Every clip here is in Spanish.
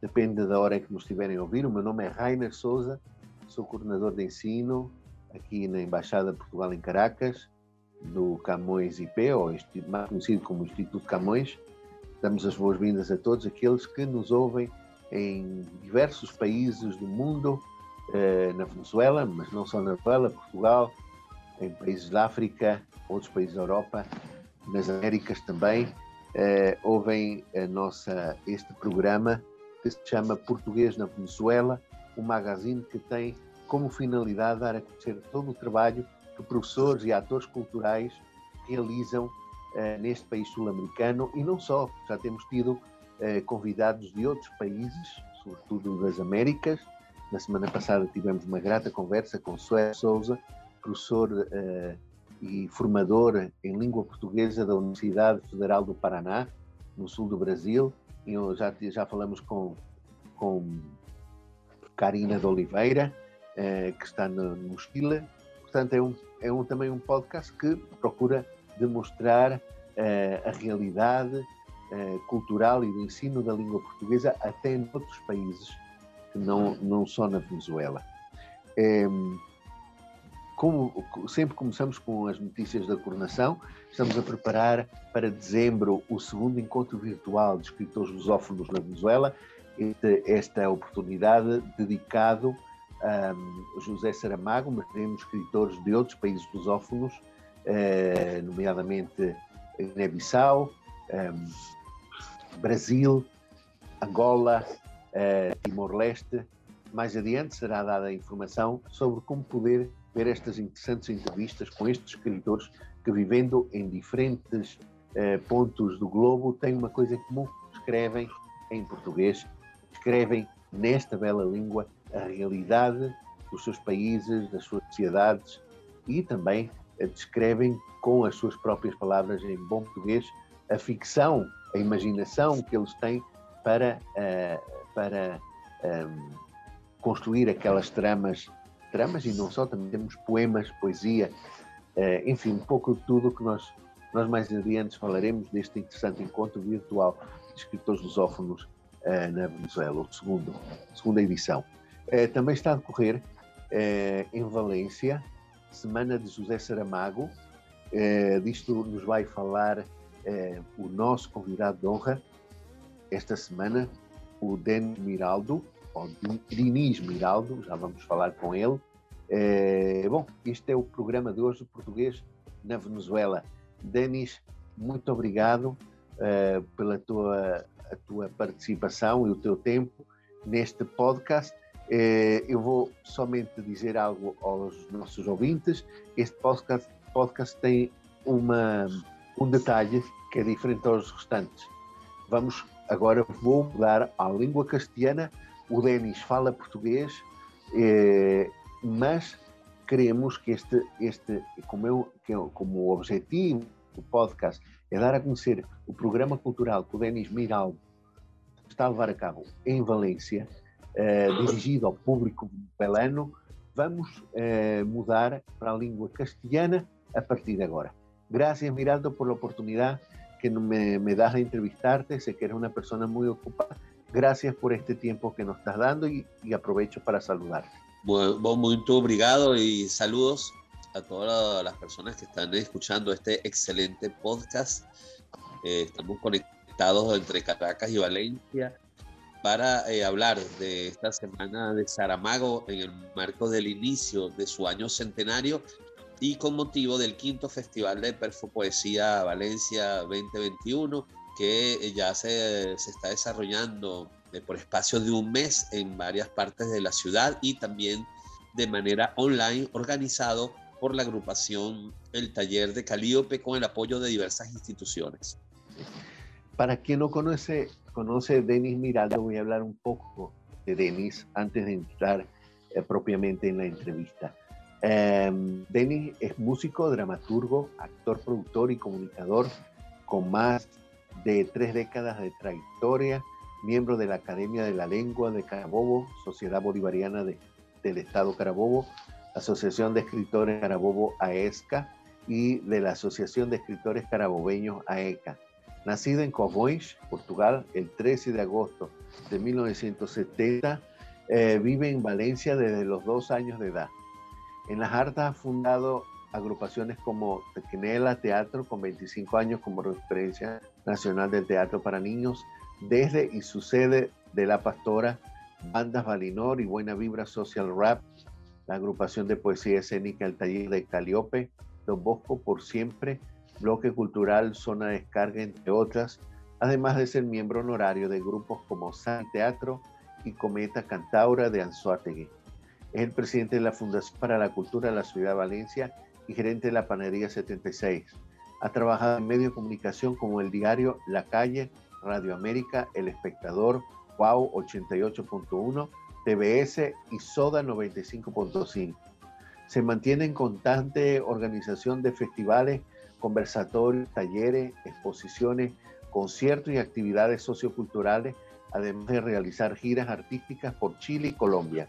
depende da hora que nos estiverem a ouvir. O meu nome é Rainer Souza, sou coordenador de ensino aqui na Embaixada de Portugal em Caracas, do Camões IP, ou mais conhecido como Instituto Camões. Damos as boas-vindas a todos aqueles que nos ouvem em diversos países do mundo, eh, na Venezuela, mas não só na Venezuela, Portugal, em países da África, outros países da Europa, nas Américas também, eh, ouvem nossa, este programa que se chama Português na Venezuela, um magazine que tem como finalidade dar a conhecer todo o trabalho que professores e atores culturais realizam uh, neste país sul-americano e não só, já temos tido uh, convidados de outros países, sobretudo das Américas. Na semana passada tivemos uma grata conversa com Sué Souza, professor uh, e formador em língua portuguesa da Universidade Federal do Paraná, no sul do Brasil. E já, já falamos com, com Karina de Oliveira, eh, que está no, no Chile. Portanto, é, um, é um, também um podcast que procura demonstrar eh, a realidade eh, cultural e do ensino da língua portuguesa até em outros países, não, não só na Venezuela. Como sempre começamos com as notícias da coordenação, estamos a preparar para dezembro o segundo encontro virtual de escritores lusófonos na Venezuela. Este, esta oportunidade dedicado um, José Saramago, mas temos escritores de outros países lusófonos, uh, nomeadamente Guiné-Bissau, Brasil, Angola, uh, Timor-Leste. Mais adiante será dada a informação sobre como poder ver estas interessantes entrevistas com estes escritores que, vivendo em diferentes uh, pontos do globo, têm uma coisa em comum: escrevem em português, escrevem nesta bela língua a realidade dos seus países, das suas sociedades e também descrevem com as suas próprias palavras em bom português a ficção, a imaginação que eles têm para, uh, para um, ehm, construir aquelas tramas, tramas e não só, também temos poemas, poesia, uh, enfim, um pouco de tudo que nós, nós mais adiante falaremos deste interessante encontro virtual de escritores lusófonos uh, na Venezuela, o segundo, segunda edição. Eh, também está a decorrer eh, em Valência, Semana de José Saramago. Eh, disto nos vai falar o nosso convidado de honra esta semana, o Denis Miraldo, ou Diniz Miraldo, já vamos falar com ele. bom, este é o programa de hoje, Português na Venezuela. Denis, muito obrigado pela tua, a tua participação e o teu tempo neste podcast. Eh, eu vou somente dizer algo aos nossos ouvintes. Este podcast, podcast tem uma, um detalhe que é diferente aos restantes. Vamos agora vou mudar à língua castelhana. O Denis fala português, eh, mas queremos que este, este como, eu, que eu, como o objetivo do podcast é dar a conhecer o programa cultural que o Denis Miraldo está a levar a cabo em Valência, eh, dirigido ao público belano, vamos uh, mudar para a língua castelhana a partir de agora. Gracias, Miraldo, por la oportunidad que me, me das de entrevistarte. Sé que eres una persona muy ocupada. Gracias por este tiempo que nos estás dando y, y aprovecho para saludarte. Bom, muito obrigado y saludos a todas las personas que están escuchando este excelente podcast. Eh, estamos conectados entre Caracas y Valencia para eh, hablar de esta semana de Saramago en el marco del inicio de su año centenario y con motivo del quinto Festival de Poesía Valencia 2021 que eh, ya se, se está desarrollando eh, por espacio de un mes en varias partes de la ciudad y también de manera online organizado por la agrupación El Taller de Calíope con el apoyo de diversas instituciones. Para quien no conoce conoce Denis Miraldo, voy a hablar un poco Denis antes de entrar eh, propiamente en la entrevista. Em, Denis es músico, dramaturgo, actor, productor y comunicador con más de tres décadas de trayectoria, miembro de la Academia de la Lengua de Carabobo, Sociedad Bolivariana del Estado Carabobo, Asociación de Escritores Carabobo AESCA y de la Asociación de Escritores Carabobeños AECA. Nacido en Covões, Portugal, el 13 de agosto de 1970, eh, vive en Valencia desde los dos años de edad. En las Artas ha fundado agrupaciones como Tequenela Teatro, con 25 años como referencia nacional del teatro para niños, desde y su sede de La Pastora, Bandas Valinor y Buena Vibra Social Rap, la agrupación de poesía escénica El Taller de Caliope, Don Bosco por Siempre, Bloque Cultural Zona Descarga, entre otras, además de ser miembro honorario de grupos como San Teatro y Cometa Cantaura de Anzuategui. Es el presidente de la Fundación para la Cultura de la Ciudad de Valencia y gerente de la Panería 76. Ha trabajado en medios de comunicación como el diario La Calle, Radio América, El Espectador, Wow 88.1, TBS y Soda 95.5. Se mantiene en constante organización de festivales, conversatorios, talleres, exposiciones, conciertos y actividades socioculturales, además de realizar giras artísticas por Chile y Colombia.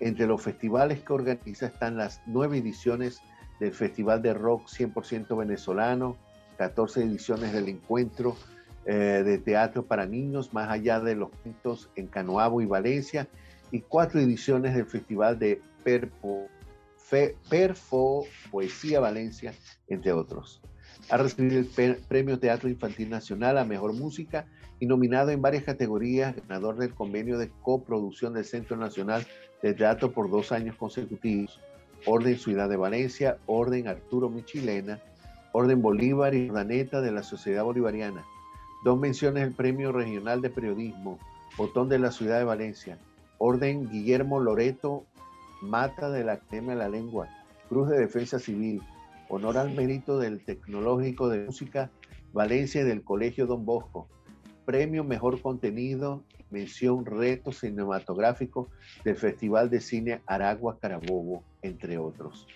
Entre los festivales que organiza están las nueve ediciones del Festival de Rock 100% venezolano, 14 ediciones del Encuentro eh, de Teatro para Niños, más allá de los cuentos en Canoabo y Valencia, y cuatro ediciones del Festival de Perpo, Perfo Poesía Valencia, entre otros. Ha recibido el Premio Teatro Infantil Nacional a Mejor Música y nominado en varias categorías, ganador del convenio de coproducción del Centro Nacional de Teatro por dos años consecutivos, Orden Ciudad de Valencia, Orden Arturo Michilena, Orden Bolívar y Ordaneta de la Sociedad Bolivariana, Dos menciones el Premio Regional de Periodismo, Botón de la Ciudad de Valencia, Orden Guillermo Loreto Mata de la Academia de la Lengua, Cruz de Defensa Civil, Honor al Mérito del Tecnológico de Música Valencia y del Colegio Don Bosco, Premio Mejor Contenido, mención Reto Cinematográfico del Festival de Cine Aragua Carabobo, entre otros.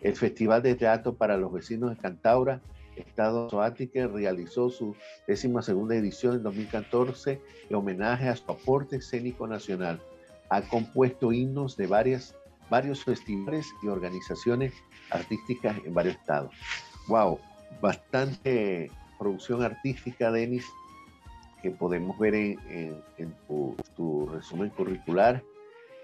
El Festival de Teatro para los Vecinos de Cantaura Estado Soática realizó su décima segunda edición en 2014 en homenaje a su aporte escénico nacional. Ha compuesto himnos de varias, varios festivales y organizaciones artísticas en varios estados. ¡Wow! Bastante producción artística, Denis, que podemos ver en, tu, resumen curricular.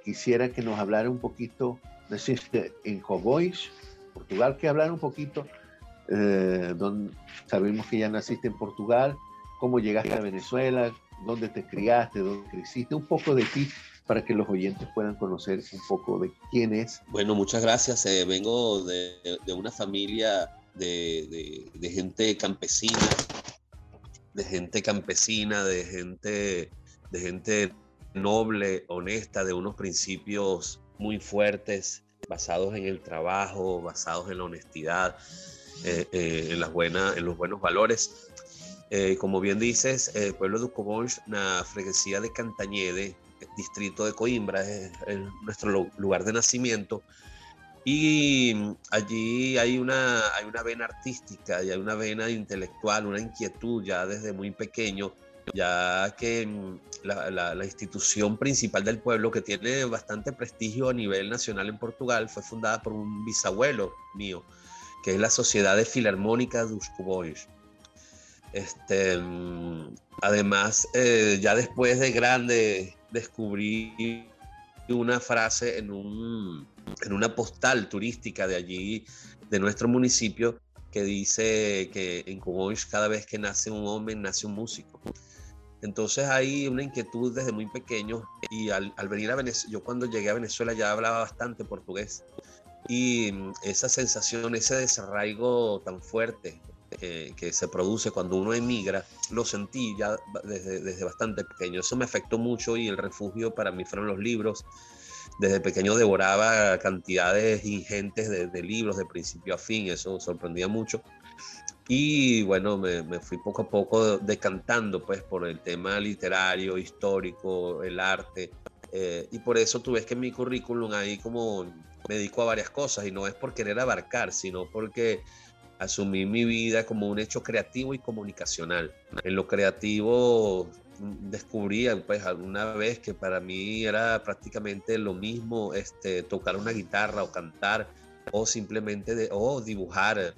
Quisiera que nos hablara un poquito, de en Cowboys, Portugal, que hablar un poquito eh, donde sabemos que ya naciste en Portugal, cómo llegaste a Venezuela, dónde te criaste, dónde creciste, un poco de ti para que los oyentes puedan conocer un poco de quién es. Bueno, muchas gracias. Eh, vengo de, una familia de, de, gente campesina, de gente campesina, de gente, de gente noble, honesta, de unos principios muy fuertes, basados en el trabajo, basados en la honestidad. Eh, eh, en, las buenas, en los buenos valores. Eh, como bien dices, el pueblo de Ucobonch, la freguesía de Cantañede, distrito de Coimbra, es, nuestro lugar de nacimiento. Y allí hay una, hay una vena artística y hay una vena intelectual, una inquietud ya desde muy pequeño, ya que mm, la, la, institución principal del pueblo, que tiene bastante prestigio a nivel nacional en Portugal, fue fundada por un bisabuelo mío, que es la Sociedad de Filarmónica de Boys. Este, mm, además, eh, ya después de grande descubrí una frase en, un, en una postal turística de allí, de nuestro municipio, que dice que en Cubois cada vez que nace un hombre, nace un músico. Entonces hay una inquietud desde muy pequeño y al, al venir a Venezuela, yo cuando llegué a Venezuela ya hablaba bastante portugués y mm, esa sensación, ese desarraigo tan fuerte que, se produce cuando uno emigra, lo sentí ya desde, desde, bastante pequeño. Eso me afectó mucho y el refugio para mí fueron los libros. Desde pequeño devoraba cantidades ingentes de, libros de principio a fin, eso sorprendía mucho. Y bueno, me, me, fui poco a poco decantando pues por el tema literario, histórico, el arte, Eh, y por eso tú ves que en mi currículum ahí como me dedico a varias cosas y no es por querer abarcar, sino porque asumí mi vida como un hecho creativo y comunicacional. En lo creativo descubrí pues alguna vez que para mí era prácticamente lo mismo este, tocar una guitarra o cantar o simplemente de, o dibujar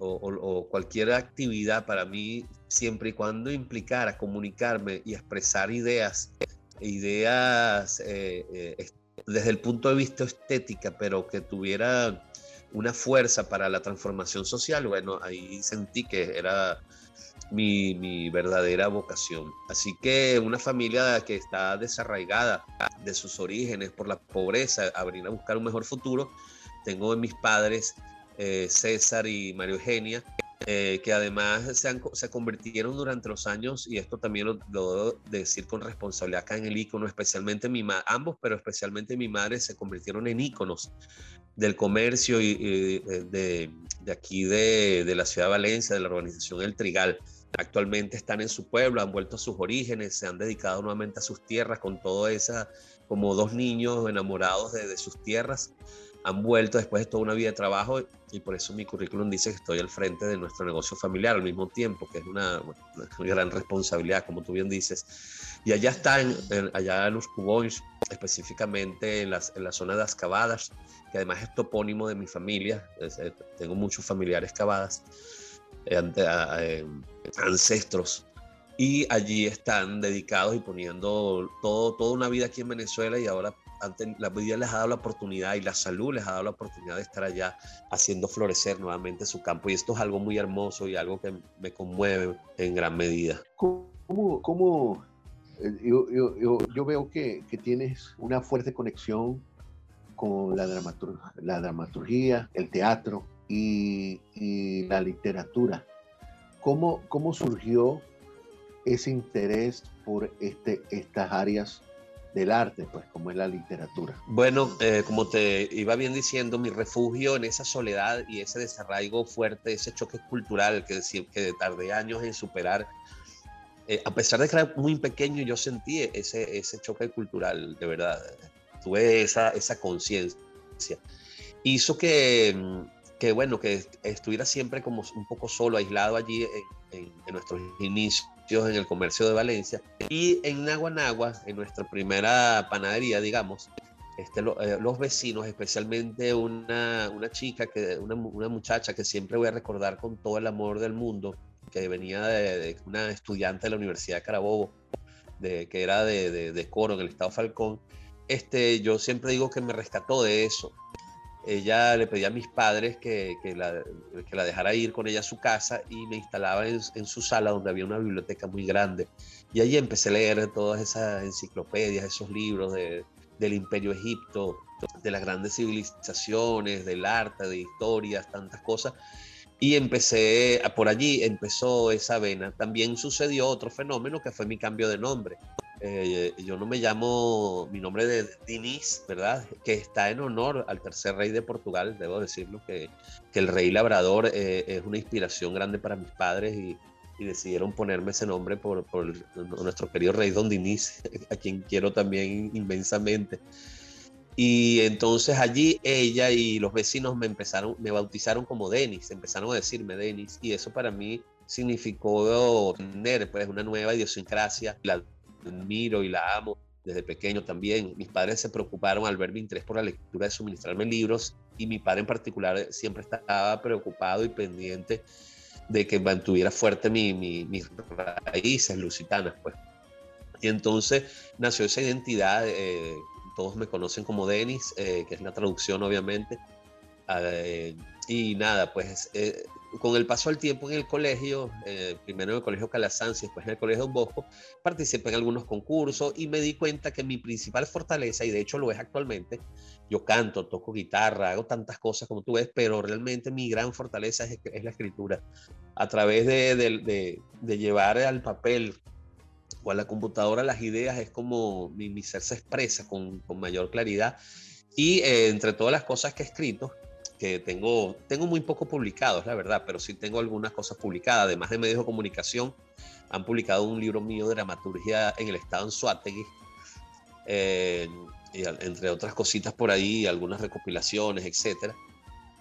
o, cualquier actividad para mí siempre y cuando implicara comunicarme y expresar ideas ideas eh, eh, desde el punto de vista estética pero que tuviera una fuerza para la transformación social, bueno, ahí sentí que era mi, verdadera vocación. Así que una familia que está desarraigada de sus orígenes por la pobreza, abrir a buscar un mejor futuro, tengo en mis padres eh, César y María Eugenia, eh, que además se, se, convirtieron durante los años, y esto también lo, debo decir con responsabilidad acá en el icono, especialmente mi ambos, pero especialmente mi madre se convirtieron en íconos del comercio y, eh, de, de, aquí de, de, la ciudad de Valencia, de la organización El Trigal. Actualmente están en su pueblo, han vuelto a sus orígenes, se han dedicado nuevamente a sus tierras con todo esa, como dos niños enamorados de, sus tierras han vuelto después de toda una vida de trabajo y por eso mi currículum dice que estoy al frente de nuestro negocio familiar al mismo tiempo, que es una, gran responsabilidad, como tú bien dices. Y allá están, allá en los Cubons, específicamente en, las, en la zona de las Cavadas, que además es topónimo de mi familia, eh, tengo muchos familiares cavadas, eh, ancestros y allí están dedicados y poniendo todo, toda una vida aquí en Venezuela y ahora la vida les ha dado la oportunidad y la salud les ha dado la oportunidad de estar allá haciendo florecer nuevamente su campo. Y esto es algo muy hermoso y algo que me conmueve en gran medida. ¿Cómo, cómo eh, yo, yo, yo, veo que, que, tienes una fuerte conexión con la, dramaturgia, la dramaturgia el teatro y, y la literatura? ¿Cómo, ¿Cómo surgió ese interés por este, estas áreas del arte, pues como es la literatura. Bueno, eh, como te iba bien diciendo, mi refugio en esa soledad y ese desarraigo fuerte, ese choque cultural que, que tardé años en superar, eh, a pesar de que era muy pequeño, yo sentí ese, ese choque cultural, de verdad, tuve esa, esa conciencia. Hizo que, que, bueno, que estuviera siempre como un poco solo, aislado allí en, nuestros inicios en el comercio de Valencia. Y en Naguanagua, en nuestra primera panadería, digamos, este, eh, los vecinos, especialmente una, una chica, que, una, muchacha que siempre voy a recordar con todo el amor del mundo, que venía de, una estudiante de la Universidad de Carabobo, de, que era de, de, coro en el estado Falcón, este, yo siempre digo que me rescató de eso ella le pedía a mis padres que, que, la, que, la, dejara ir con ella a su casa y me instalaba en, su sala donde había una biblioteca muy grande. Y allí empecé a leer todas esas enciclopedias, esos libros de, del Imperio Egipto, de las grandes civilizaciones, del arte, de historias, tantas cosas. Y empecé, por allí empezó esa vena. También sucedió otro fenómeno que fue mi cambio de nombre. Eh, yo no me llamo, mi nombre de Dinis, ¿verdad? Que está en honor al tercer rey de Portugal, debo decirlo, que, que el rey labrador eh, es una inspiración grande para mis padres y, y decidieron ponerme ese nombre por, por, nuestro querido rey Don Dinis, a quien quiero también inmensamente. Y entonces allí ella y los vecinos me empezaron, me bautizaron como Denis, empezaron a decirme Denis, y eso para mí significó tener pues una nueva idiosincrasia, la admiro y la amo desde pequeño también. Mis padres se preocuparon al ver mi interés por la lectura de suministrarme libros y mi padre en particular siempre estaba preocupado y pendiente de que mantuviera fuerte mi, mis raíces lusitanas. Pues. Y entonces nació esa identidad, eh, todos me conocen como Denis, eh, que es la traducción obviamente. Eh, y nada, pues con el paso del tiempo en el colegio, eh, primero en el colegio Calasanz y después en el colegio Don Bosco, participé en algunos concursos y me di cuenta que mi principal fortaleza, y de hecho lo es actualmente, yo canto, toco guitarra, hago tantas cosas como tú ves, pero realmente mi gran fortaleza es, la escritura. A través de, llevar al papel o a la computadora las ideas es como mi, ser se expresa con, mayor claridad. Y eh, entre todas las cosas que he escrito, que tengo, tengo muy poco publicados, la verdad, pero sí tengo algunas cosas publicadas, además de medios de comunicación. Han publicado un libro mío de dramaturgia en el estado en Suátegui, eh, y entre otras cositas por ahí, algunas recopilaciones, etcétera.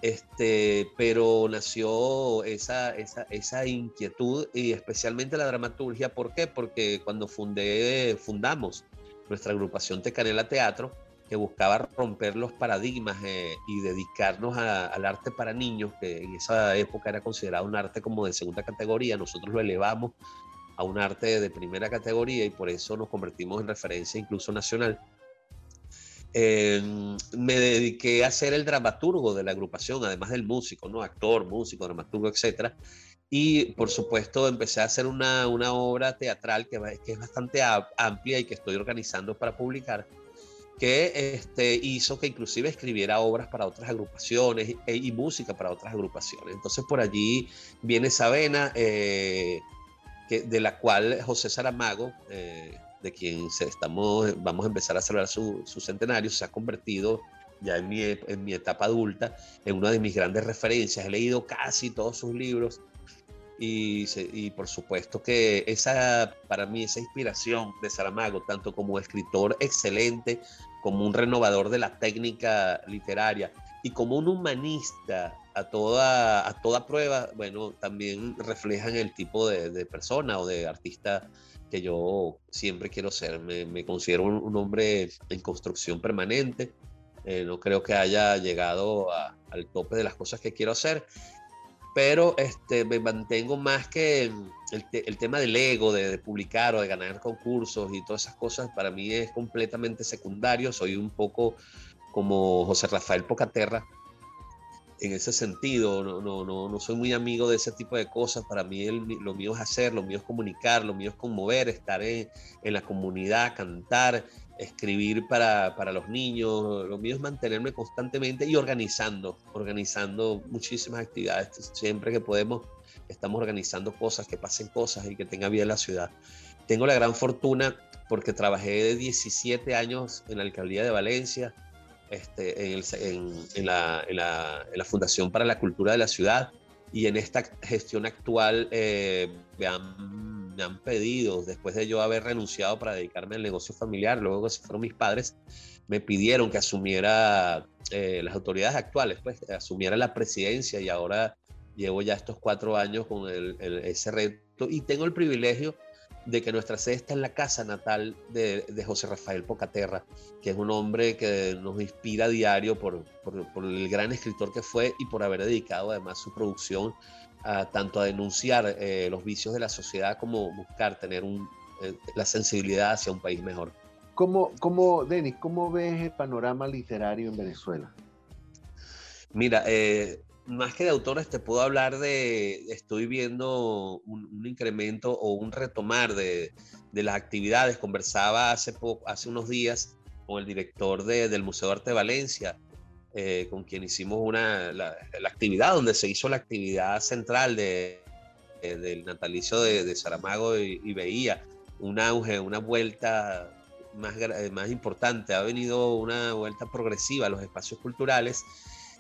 Este, pero nació esa, esa, esa, inquietud y especialmente la dramaturgia. ¿Por qué? Porque cuando fundé, fundamos nuestra agrupación Tecanela Teatro, que buscaba romper los paradigmas eh, y dedicarnos al arte para niños, que en esa época era considerado un arte como de segunda categoría, nosotros lo elevamos a un arte de primera categoría y por eso nos convertimos en referencia incluso nacional. Em, me dediqué a ser el dramaturgo de la agrupación, además del músico, ¿no? Actor, músico, dramaturgo, etc. Y por supuesto empecé a hacer una, una obra teatral que, que, es bastante amplia y que estoy organizando para publicar, que este, hizo que inclusive escribiera obras para otras agrupaciones y, y música para otras agrupaciones. Entonces por allí viene esa vena eh, que, de la cual José Saramago... Eh, de quien estamos, vamos a empezar a celebrar su, centenario, se ha convertido ya en mi, en mi etapa adulta en una de mis grandes referencias. He leído casi todos sus libros y, y, por supuesto que esa, para mí, esa inspiración de Saramago, tanto como escritor excelente, como un renovador de la técnica literaria y como un humanista a toda, a toda prueba, bueno, también reflejan el tipo de, de persona o de artista que yo siempre quiero ser. Me, considero un, hombre en construcción permanente. Eh, no creo que haya llegado al tope de las cosas que quiero hacer, pero este, me mantengo más que el, el tema del ego, de, publicar o de ganar concursos y todas esas cosas, para mí es completamente secundario. Soy un poco como José Rafael Pocaterra, en ese sentido, no, no, no, no soy muy amigo de ese tipo de cosas. Para mí lo mío es hacer, lo mío es comunicar, lo mío es conmover, estar en, en la comunidad, cantar, escribir para, para, los niños. Lo mío es mantenerme constantemente y organizando, organizando muchísimas actividades. Siempre que podemos, estamos organizando cosas, que pasen cosas y que tenga vida la ciudad. Tengo la gran fortuna porque trabajé 17 años en la alcaldía de Valencia este, en, la, Fundación para la Cultura de la Ciudad y en esta gestión actual eh, me, han, pedido, después de yo haber renunciado para dedicarme al negocio familiar, luego que se fueron mis padres, me pidieron que asumiera eh, las autoridades actuales, pues asumiera la presidencia y ahora llevo ya estos cuatro años con ese reto y tengo el privilegio de que nuestra sede está en la casa natal de, José Rafael Pocaterra, que es un hombre que nos inspira a diario por, por, el gran escritor que fue y por haber dedicado además su producción a, tanto a denunciar eh, los vicios de la sociedad como buscar tener un, eh, la sensibilidad hacia un país mejor. ¿Cómo, cómo, Denis, cómo ves el panorama literario en Venezuela? Mira, eh, más que de autores, te puedo hablar de, estoy viendo un, incremento o un retomar de, de, las actividades. Conversaba hace, poco, hace unos días con el director de, del Museo de Arte de Valencia, eh, con quien hicimos una, la, actividad, donde se hizo la actividad central de, del natalicio de, Saramago y, y, veía un auge, una vuelta más, más importante. Ha venido una vuelta progresiva a los espacios culturales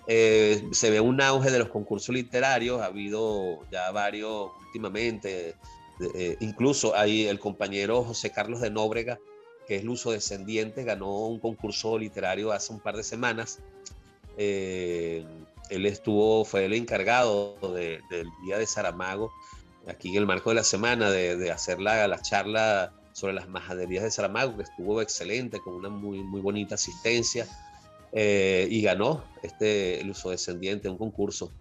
eh, se ve un auge de los concursos literarios, ha habido ya varios últimamente, eh, incluso hay el compañero José Carlos de Nóbrega, que es luso descendiente, ganó un concurso literario hace un par de semanas. Eh, él estuvo, fue el encargado del Día de Saramago, aquí en el marco de la semana, de, hacer la, la, charla sobre las majaderías de Saramago, que estuvo excelente, con una muy, muy bonita asistencia. Eh, y ganó este el uso descendiente, un concurso.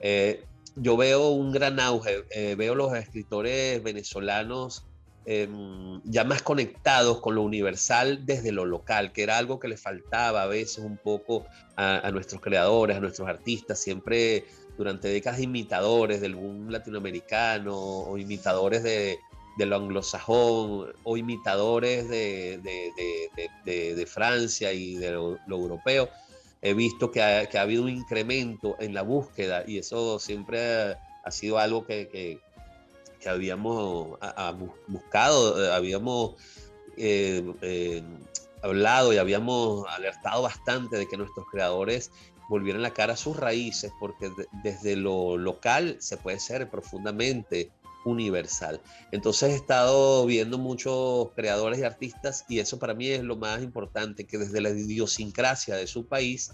Eh, yo veo un gran auge, eh, veo los escritores venezolanos em, ya más conectados con lo universal desde lo local, que era algo que le faltaba a veces un poco a, nuestros creadores, a nuestros artistas, siempre durante décadas imitadores del boom latinoamericano o imitadores de, de lo anglosajón o imitadores de, de, de, Francia y de lo, europeo, he visto que ha, que ha, habido un incremento en la búsqueda y eso siempre ha, sido algo que, que, que habíamos buscado, habíamos eh, eh, hablado y habíamos alertado bastante de que nuestros creadores volvieran la cara a sus raíces, porque desde lo local se puede ser profundamente universal. Entonces he estado viendo muchos creadores y artistas y eso para mí es lo más importante, que desde la idiosincrasia de su país,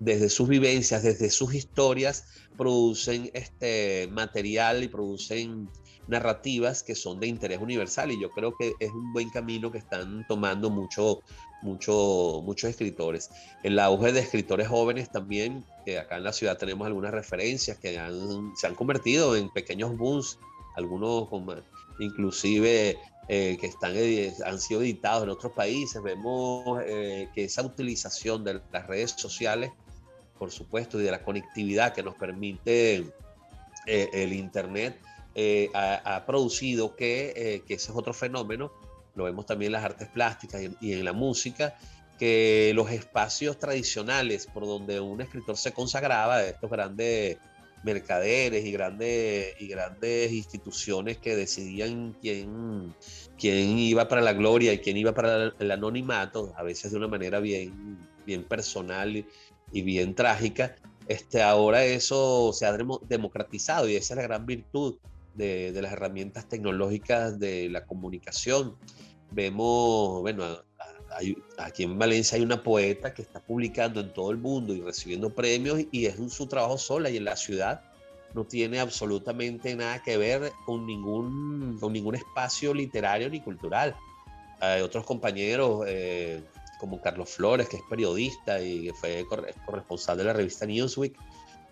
desde sus vivencias, desde sus historias, producen este material y producen narrativas que son de interés universal y yo creo que es un buen camino que están tomando mucho, mucho, muchos escritores. El auge de escritores jóvenes también, que acá en la ciudad tenemos algunas referencias que se han convertido en pequeños booms algunos inclusive eh, que están, han sido editados en otros países. Vemos eh, que esa utilización de las redes sociales, por supuesto, y de la conectividad que nos permite eh, el Internet, ha, producido que, que, ese es otro fenómeno, lo vemos también en las artes plásticas y en la música, que los espacios tradicionales por donde un escritor se consagraba, estos grandes mercaderes y grandes, y grandes instituciones que decidían quién, quién iba para la gloria y quién iba para el anonimato, a veces de una manera bien, bien personal y, bien trágica. Este, ahora eso se ha democratizado y esa es la gran virtud de, las herramientas tecnológicas de la comunicación. Vemos, bueno, aquí en Valencia hay una poeta que está publicando en todo el mundo y recibiendo premios y es su trabajo sola y en la ciudad no tiene absolutamente nada que ver con ningún, con ningún espacio literario ni cultural. Hay otros compañeros eh, como Carlos Flores, que es periodista y fue corresponsal de la revista Newsweek,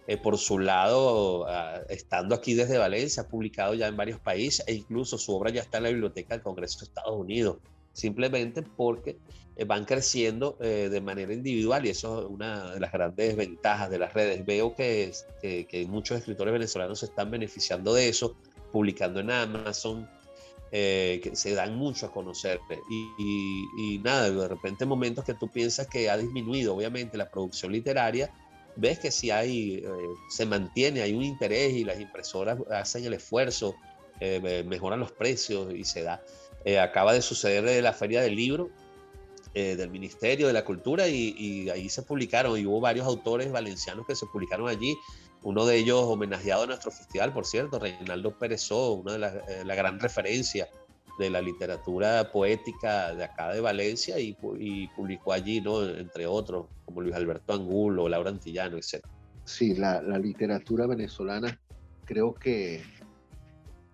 eh, por su lado, ah, estando aquí desde Valencia, ha publicado ya en varios países e incluso su obra ya está en la Biblioteca del Congreso de Estados Unidos simplemente porque eh, van creciendo eh, de manera individual y eso es una de las grandes ventajas de las redes. Veo que, que, muchos escritores venezolanos se están beneficiando de eso, publicando en Amazon, eh, que se dan mucho a conocer. Y, nada, de repente momentos que tú piensas que ha disminuido, obviamente, la producción literaria, ves que si hay, se mantiene, hay un interés y las impresoras hacen el esfuerzo, mejoran los precios y se da. Eh, acaba de suceder de la Feria del Libro eh, del Ministerio de la Cultura y, ahí se publicaron y hubo varios autores valencianos que se publicaron allí. Uno de ellos homenajeado a nuestro festival, por cierto, Reinaldo Pérezó, una de las eh, la gran referencia de la literatura poética de acá de Valencia y, publicó allí, ¿no? entre otros, como Luis Alberto Angulo, Laura Antillano, etc. Sí, la, la literatura venezolana creo que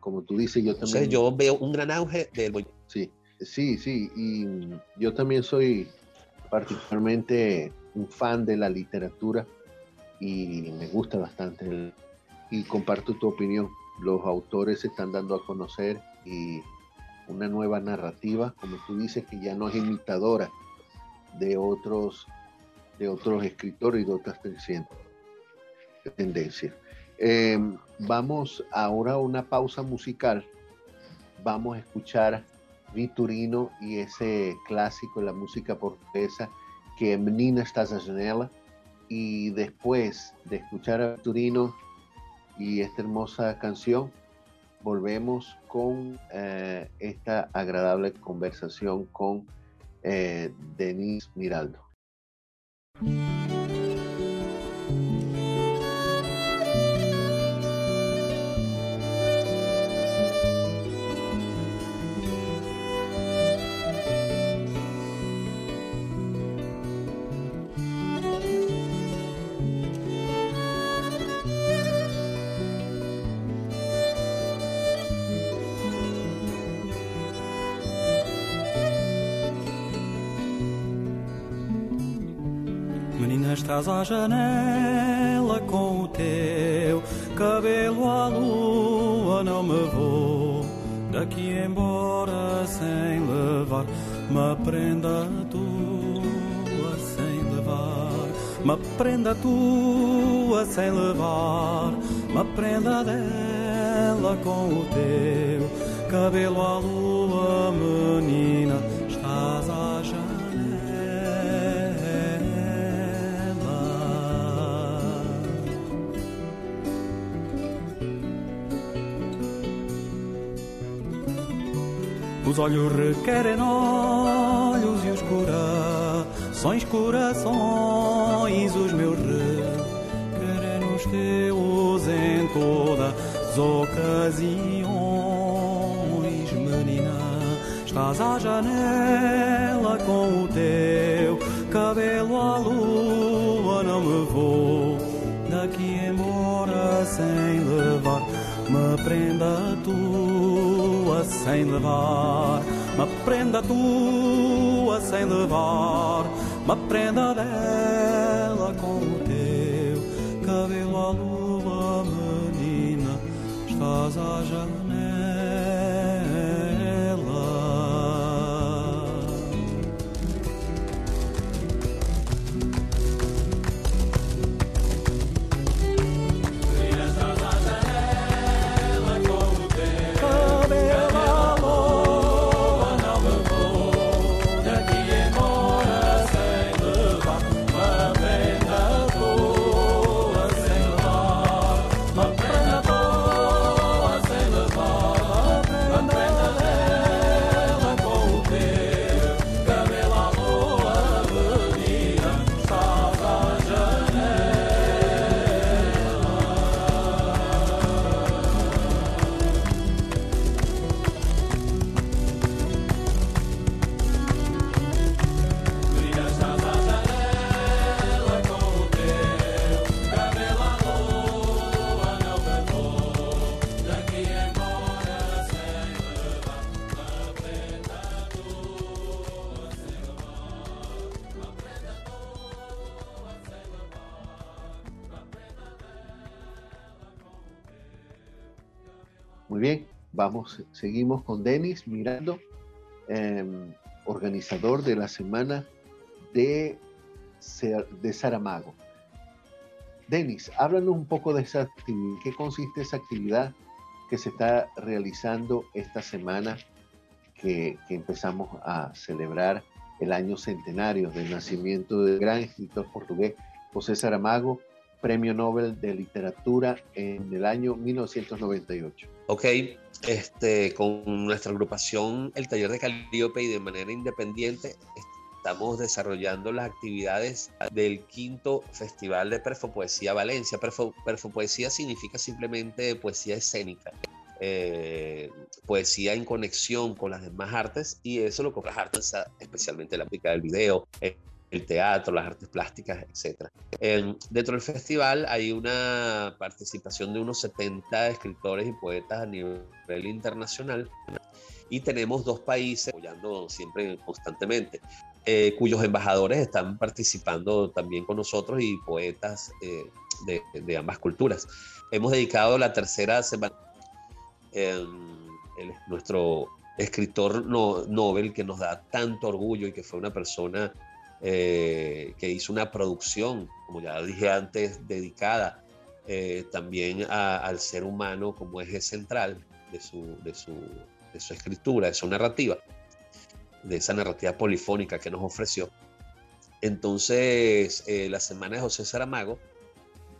como tú dices, yo también... yo veo un gran auge del... Sí, sí, sí, y yo también soy particularmente un fan de la literatura y me gusta bastante y comparto tu opinión. Los autores se están dando a conocer y una nueva narrativa, como tú dices, que ya no es imitadora de otros, de otros escritores y de otras tendencias. Em, vamos ahora a una pausa musical. Vamos a escuchar Vitorino y ese clásico de la música portuguesa que Menina Estás. Y después de escuchar a Vitorino y esta hermosa canción, volvemos con eh, esta agradable conversación con eh, Denise Miraldo. Estás à janela com o teu cabelo à lua, não me vou daqui embora sem levar uma prenda tua sem levar, uma prenda tua sem levar, uma prenda dela com o teu cabelo à lua, olhos requerem olhos e os corações, corações, os meus requerem os teus em toda as ocasiões, menina. Estás à janela com o teu cabelo sem levar, uma prenda tua sem levar, uma prenda dela seguimos con Denis Mirando, em, organizador de la semana de, de Saramago. Denis, háblanos un poco de esa actividad. ¿Qué consiste esa actividad que se está realizando esta semana que, que empezamos a celebrar el año centenario del nacimiento del gran escritor portugués José Saramago, Premio Nobel de Literatura en el año 1998? Ok, este, con nuestra agrupación, el Taller de Calíope y de manera independiente, estamos desarrollando las actividades del quinto Festival de Perfopoesía Valencia. Perfo, perfopoesía significa simplemente poesía escénica. Eh, poesía en conexión con las demás artes y eso lo que las artes, especialmente la aplica del video, el teatro, las artes plásticas, etc. dentro del festival hay una participación de unos 70 escritores y poetas a nivel internacional y tenemos dos países apoyando siempre constantemente, eh, cuyos embajadores están participando también con nosotros y poetas eh, de, ambas culturas. Hemos dedicado la tercera semana, nuestro escritor no, Nobel, que nos da tanto orgullo y que fue una persona eh, que hizo una producción, como ya dije antes, dedicada eh, también al ser humano como eje central de su, de, su, de su escritura, de su narrativa, de esa narrativa polifónica que nos ofreció. Entonces, eh, la semana de José Saramago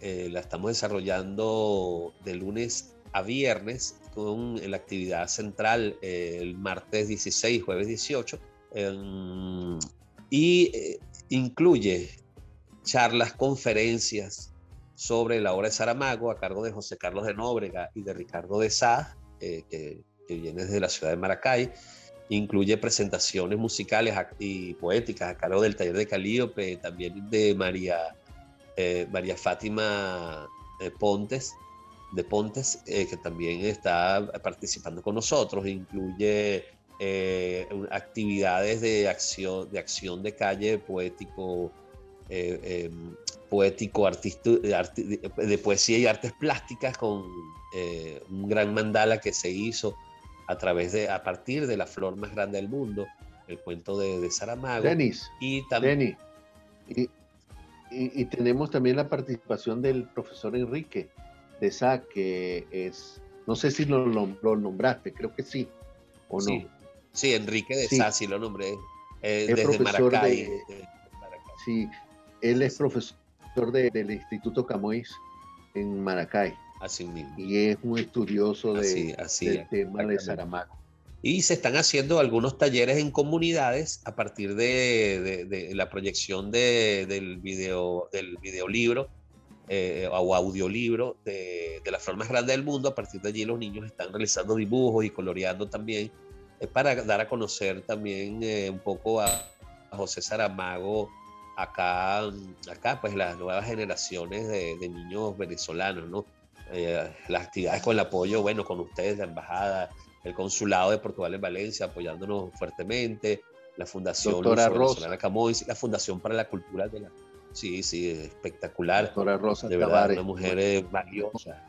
la estamos desarrollando de lunes a viernes con la actividad central el martes 16, jueves 18 y eh, incluye charlas, conferencias sobre la obra de Saramago a cargo de José Carlos de Nóbrega y de Ricardo de Sá, eh, que, viene desde la ciudad de Maracay. Incluye presentaciones musicales y poéticas a cargo del taller de Calíope, también de María, eh, María Fátima de Pontes, que también está participando con nosotros. Incluye eh, actividades de acción, de acción de calle poético, eh, em, poético, artista, de, poesía y artes plásticas con eh, un gran mandala que se hizo a través de, a partir de la flor más grande del mundo, el cuento de, Saramago. Denis, y también... y, y, tenemos también la participación del profesor Enrique de SAC, que es, no sé si lo, lo, nombraste, creo que sí, o no. Sí, Enrique de sí. lo nombré, eh, desde Maracay, Sí, él es profesor del Instituto Camois en Maracay. Así mismo. Y es un estudioso de, del tema de Saramago. Y se están haciendo algunos talleres en comunidades a partir de, la proyección del, video, del videolibro eh, o audiolibro de, de, la flor más grande del mundo. A partir de allí los niños están realizando dibujos y coloreando también para dar a conocer también un poco a, a, José Saramago acá, acá pues las nuevas generaciones de, de niños venezolanos, ¿no? las actividades con el apoyo, bueno, con ustedes, la embajada, el consulado de Portugal en Valencia apoyándonos fuertemente, la Fundación Doctora Rosa. La Fundación para la Cultura de la... Sí, sí, espectacular. Doctora Rosa De verdad, una mujer eh, valiosa,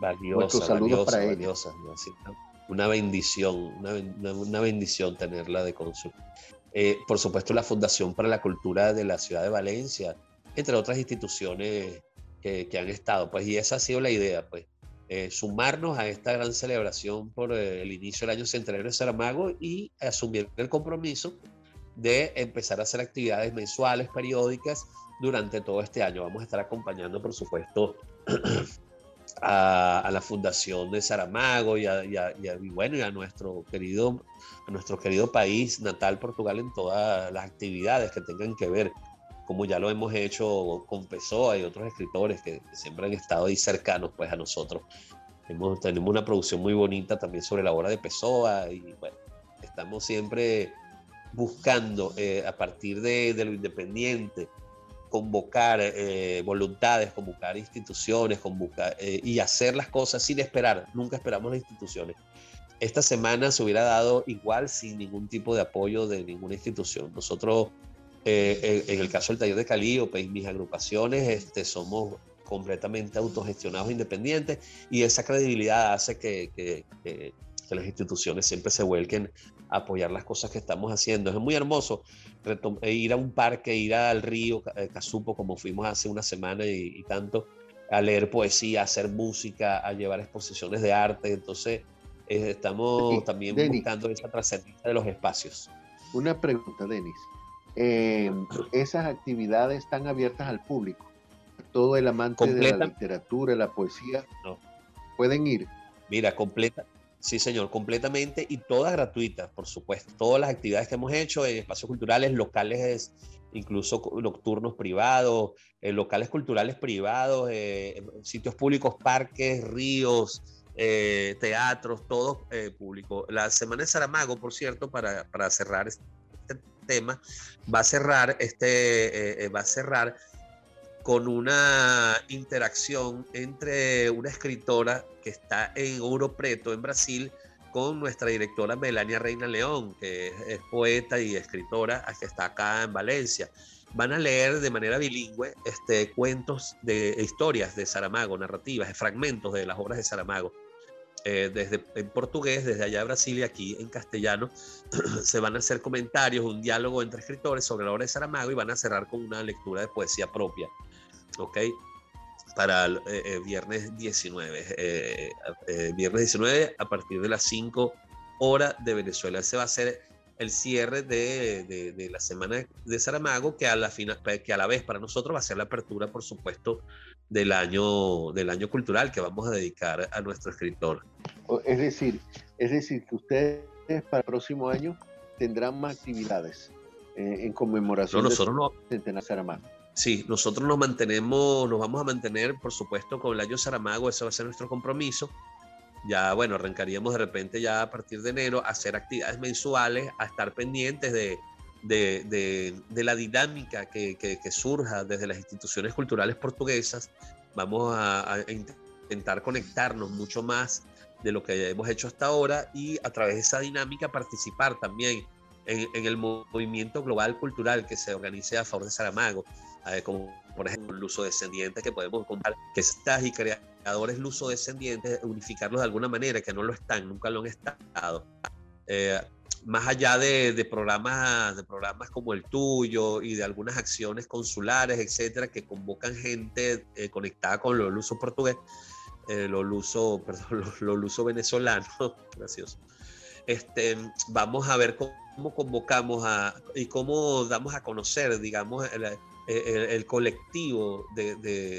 valiosa, valiosa, valiosa. Una bendición, una, una, bendición tenerla de cónsul. Eh, por supuesto, la Fundación para la Cultura de la Ciudad de Valencia, entre otras instituciones que, que han estado, pues, y esa ha sido la idea, pues, eh, sumarnos a esta gran celebración por eh, el inicio del año centenario de Saramago y asumir el compromiso de empezar a hacer actividades mensuales, periódicas, durante todo este año. Vamos a estar acompañando, por supuesto, a, la Fundación de Saramago y, a, bueno, y a, nuestro querido, a nuestro querido país natal, Portugal, en todas las actividades que tengan que ver como ya lo hemos hecho con Pessoa y otros escritores que, siempre han estado ahí cercanos pues a nosotros. Hemos, tenemos una producción muy bonita también sobre la obra de Pessoa y bueno, estamos siempre buscando eh, a partir de, lo independiente convocar eh, voluntades, convocar instituciones, convocar eh, y hacer las cosas sin esperar. Nunca esperamos las instituciones. Esta semana se hubiera dado igual sin ningún tipo de apoyo de ninguna institución. Nosotros eh, en, el caso del taller de Cali pues, mis agrupaciones este, somos completamente autogestionados, independientes, y esa credibilidad hace que, las instituciones siempre se vuelquen apoyar las cosas que estamos haciendo. Es muy hermoso eh, ir a un parque, ir al río eh, Casupo, como fuimos hace una semana y, tanto, a leer poesía, a hacer música, a llevar exposiciones de arte. Entonces, estamos también buscando esa trascendencia de los espacios. Una pregunta, Denis. Eh, esas actividades están abiertas al público. Todo el amante de la literatura, la poesía, no. pueden ir. Mira, completa, sí señor, completamente y todas gratuitas, por supuesto. Todas las actividades que hemos hecho en espacios culturales, locales, incluso nocturnos privados, eh, locales culturales privados, eh, sitios públicos, parques, ríos, teatros, todo público. La Semana de Saramago, por cierto, para, para cerrar tema, va a cerrar, este, eh, eh, va a cerrar con una interacción entre una escritora que está en Ouro Preto, en Brasil, con nuestra directora Melania Reina León, que es, poeta y escritora, que está acá en Valencia. Van a leer de manera bilingüe este, cuentos de historias de Saramago, narrativas, fragmentos de las obras de Saramago. Eh, desde en portugués, desde allá de Brasil y aquí en castellano, se van a hacer comentarios, un diálogo entre escritores sobre la obra de Saramago y van a cerrar con una lectura de poesía propia. ¿Ok? Para el eh, eh, viernes 19. viernes 19 a partir de las 5 horas de Venezuela. Ese va a ser el cierre de, de, de, la semana de Saramago, que a, la final, que a la vez para nosotros va a ser la apertura, por supuesto, del año, del año cultural que vamos a dedicar a nuestro escritor. Es decir, es decir, que ustedes para el próximo año tendrán más actividades eh, en conmemoración no, nosotros no, Centenario Saramago. Sí, nosotros nos mantenemos, nos vamos a mantener, por supuesto, con el año Saramago, ese va a ser nuestro compromiso. Ya, bueno, arrancaríamos de repente ya a partir de enero a hacer actividades mensuales, a estar pendientes de, de, la dinámica que, surja desde las instituciones culturales portuguesas. Vamos a, intentar conectarnos mucho más de lo que hemos hecho hasta ahora y a través de esa dinámica participar también en, el movimiento global cultural que se organice a favor de Saramago, como por ejemplo el uso descendiente que podemos contar, que estás y creadores luso descendientes, unificarlos de alguna manera, que no lo están, nunca lo han estado. Eh, más allá de, programas, de programas como el tuyo y de algunas acciones consulares, etcétera, que convocan gente eh, conectada con lo luso portugués, eh, lo luso, perdón, lo, luso venezolano, gracioso. Este, vamos a ver cómo, convocamos a, y cómo damos a conocer, digamos, el, colectivo de,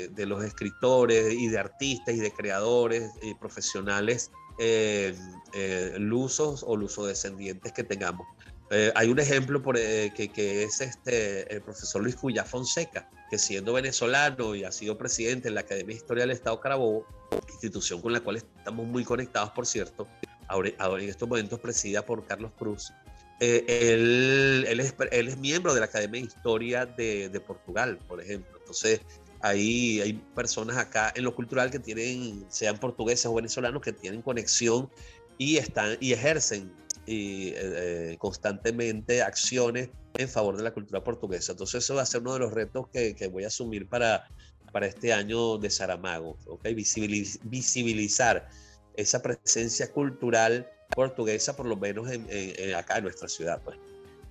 de, los escritores y de artistas y de creadores y profesionales eh, eh, lusos o lusodescendientes que tengamos. Eh, hay un ejemplo por, eh, que, que, es este, el profesor Luis Cuyá Fonseca, que siendo venezolano y ha sido presidente en la Academia de Historia del Estado Carabobo, institución con la cual estamos muy conectados, por cierto, ahora, en estos momentos presidida por Carlos Cruz. Eh, él, es, miembro de la Academia de Historia de, Portugal, por ejemplo. Entonces, Ahí hay personas acá en lo cultural que tienen, sean portugueses o venezolanos, que tienen conexión y, están, y ejercen eh, constantemente acciones en favor de la cultura portuguesa. Entonces eso va a ser uno de los retos que, que voy a asumir para, para este año de Saramago, ¿okay? visibilizar esa presencia cultural portuguesa, por lo menos en, en, acá en nuestra ciudad. Pues.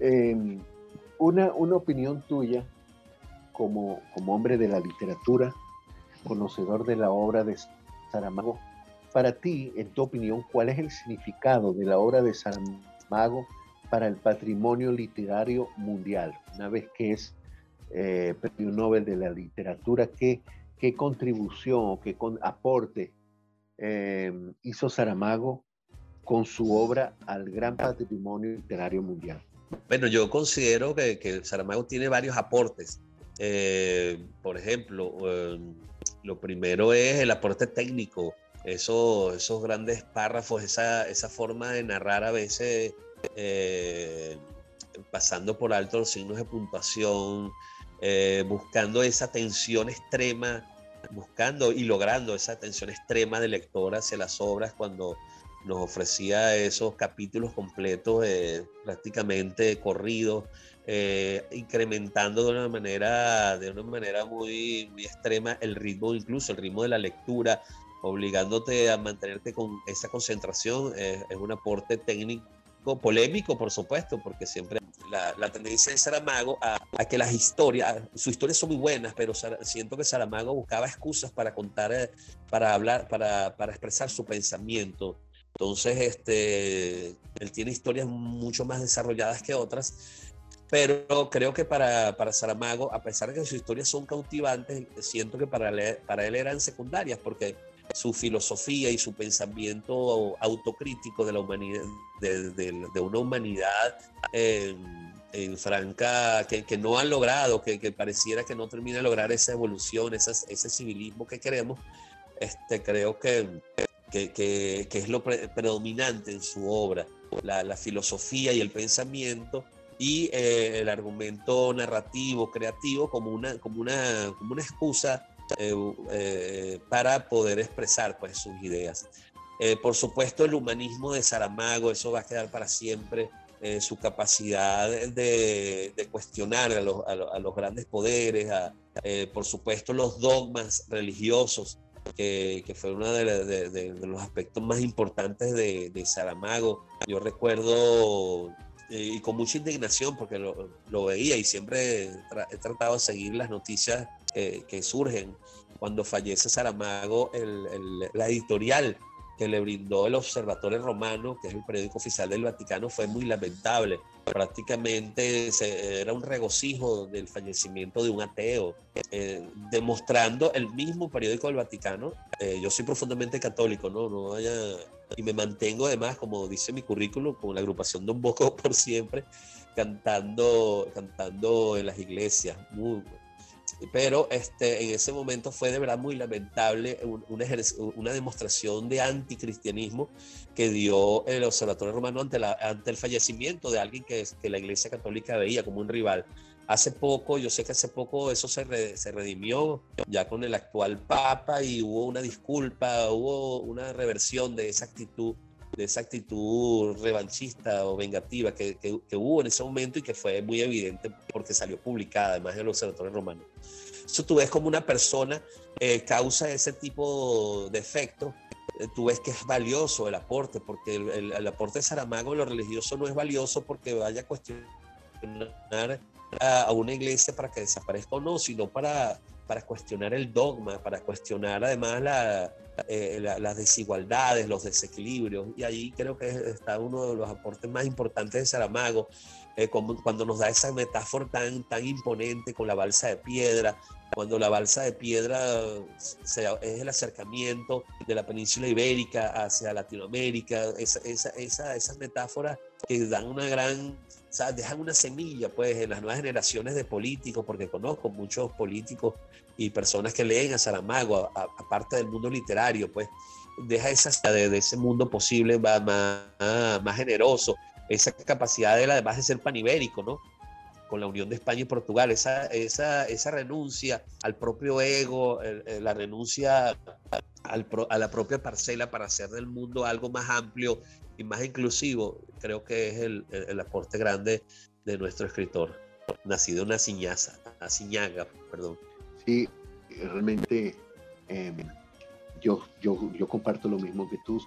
Eh, una, una opinión tuya como, como hombre de la literatura, conocedor de la obra de Saramago, para ti, en tu opinión, ¿cuál es el significado de la obra de Saramago para el patrimonio literario mundial? Una vez que es eh, premio Nobel de la literatura, ¿qué, qué contribución o qué con, aporte eh, hizo Saramago con su obra al gran patrimonio literario mundial? Bueno, yo considero que, que Saramago tiene varios aportes. Eh, por ejemplo, em, lo primero es el aporte técnico, eso, esos grandes párrafos, esa, esa forma de narrar a veces eh, pasando por alto los signos de puntuación, eh, buscando esa tensión extrema, buscando y logrando esa tensión extrema de lector hacia las obras cuando nos ofrecía esos capítulos completos, prácticamente corridos, eh, incrementando de una manera, de una manera muy, muy extrema el ritmo, incluso el ritmo de la lectura, obligándote a mantenerte con esa concentración. es un aporte técnico, polémico, por supuesto, porque siempre la, la tendencia de Saramago a, a, que las historias, sus historias son muy buenas, pero siento que Saramago buscaba excusas para contar, eh, para hablar, para, para expresar su pensamiento. Entonces, este, él tiene historias mucho más desarrolladas que otras pero creo que para, para Saramago, a pesar de que sus historias son cautivantes, siento que para él, para él eran secundarias, porque su filosofía y su pensamiento autocrítico de la humanidad, de, de, una humanidad en, en franca, que, que, no han logrado, que, que, pareciera que no termina de lograr esa evolución, esa, ese civilismo que queremos, este, creo que, que, que, es lo predominante en su obra, la, la filosofía y el pensamiento y eh, el argumento narrativo, creativo, como una, como una, como una excusa eh, eh, para poder expresar pues, sus ideas. por supuesto, el humanismo de Saramago, eso va a quedar para siempre, su capacidad de, de cuestionar a los, a, los, grandes poderes, a, por supuesto, los dogmas religiosos. Que, que, fue uno de, de, de, los aspectos más importantes de, Saramago. Yo recuerdo eh, y con mucha indignación porque lo, lo veía y siempre he tratado de seguir las noticias que surgen. Cuando fallece Saramago, el, el, la editorial que le brindó el Observatorio Romano, que es el periódico oficial del Vaticano, fue muy lamentable. Prácticamente se, era un regocijo del fallecimiento de un ateo, eh, demostrando el mismo periódico del Vaticano. Eh, yo soy profundamente católico, ¿no? no vaya y me mantengo además, como dice mi currículum, con la agrupación Don Bosco por siempre, cantando, cantando en las iglesias. Muy, pero este, en ese momento fue de verdad muy lamentable una, demostración de anticristianismo que dio el Observatorio Romano ante, el fallecimiento de alguien que, la Iglesia Católica veía como un rival. Hace poco, yo sé que hace poco eso se redimió ya con el actual Papa y hubo una disculpa, hubo una reversión de esa actitud de esa actitud revanchista o vengativa que, que, hubo en ese momento y que fue muy evidente porque salió publicada además de los observatorio romano. Eso tú ves como una persona eh, causa ese tipo de efecto, eh, tú ves que es valioso el aporte, porque el, el, el aporte de Saramago en lo religioso no es valioso porque vaya a cuestionar a, una iglesia para que desaparezca o no, sino para, para cuestionar el dogma, para cuestionar además la, eh, las desigualdades, los desequilibrios. Y ahí creo que está uno de los aportes más importantes de Saramago, eh, como, cuando nos da esa metáfora tan, tan imponente con la balsa de piedra, cuando la balsa de piedra es el acercamiento de la península ibérica hacia Latinoamérica, esa, esa, esa, esas metáforas que dan una gran o dejan una semilla pues en las nuevas generaciones de políticos, porque conozco muchos políticos y personas que leen a Saramago, aparte del mundo literario, pues deja esa de, de ese mundo posible más, más, generoso, esa capacidad de él además de ser panibérico, ¿no? Con la unión de España y Portugal, esa, esa, esa renuncia al propio ego, la renuncia al, a la propia parcela para hacer del mundo algo más amplio y más inclusivo, creo que es el, el, aporte grande de nuestro escritor, nacido en una ciñaga, perdón. Sí, realmente eh, yo, yo, yo comparto lo mismo que tú,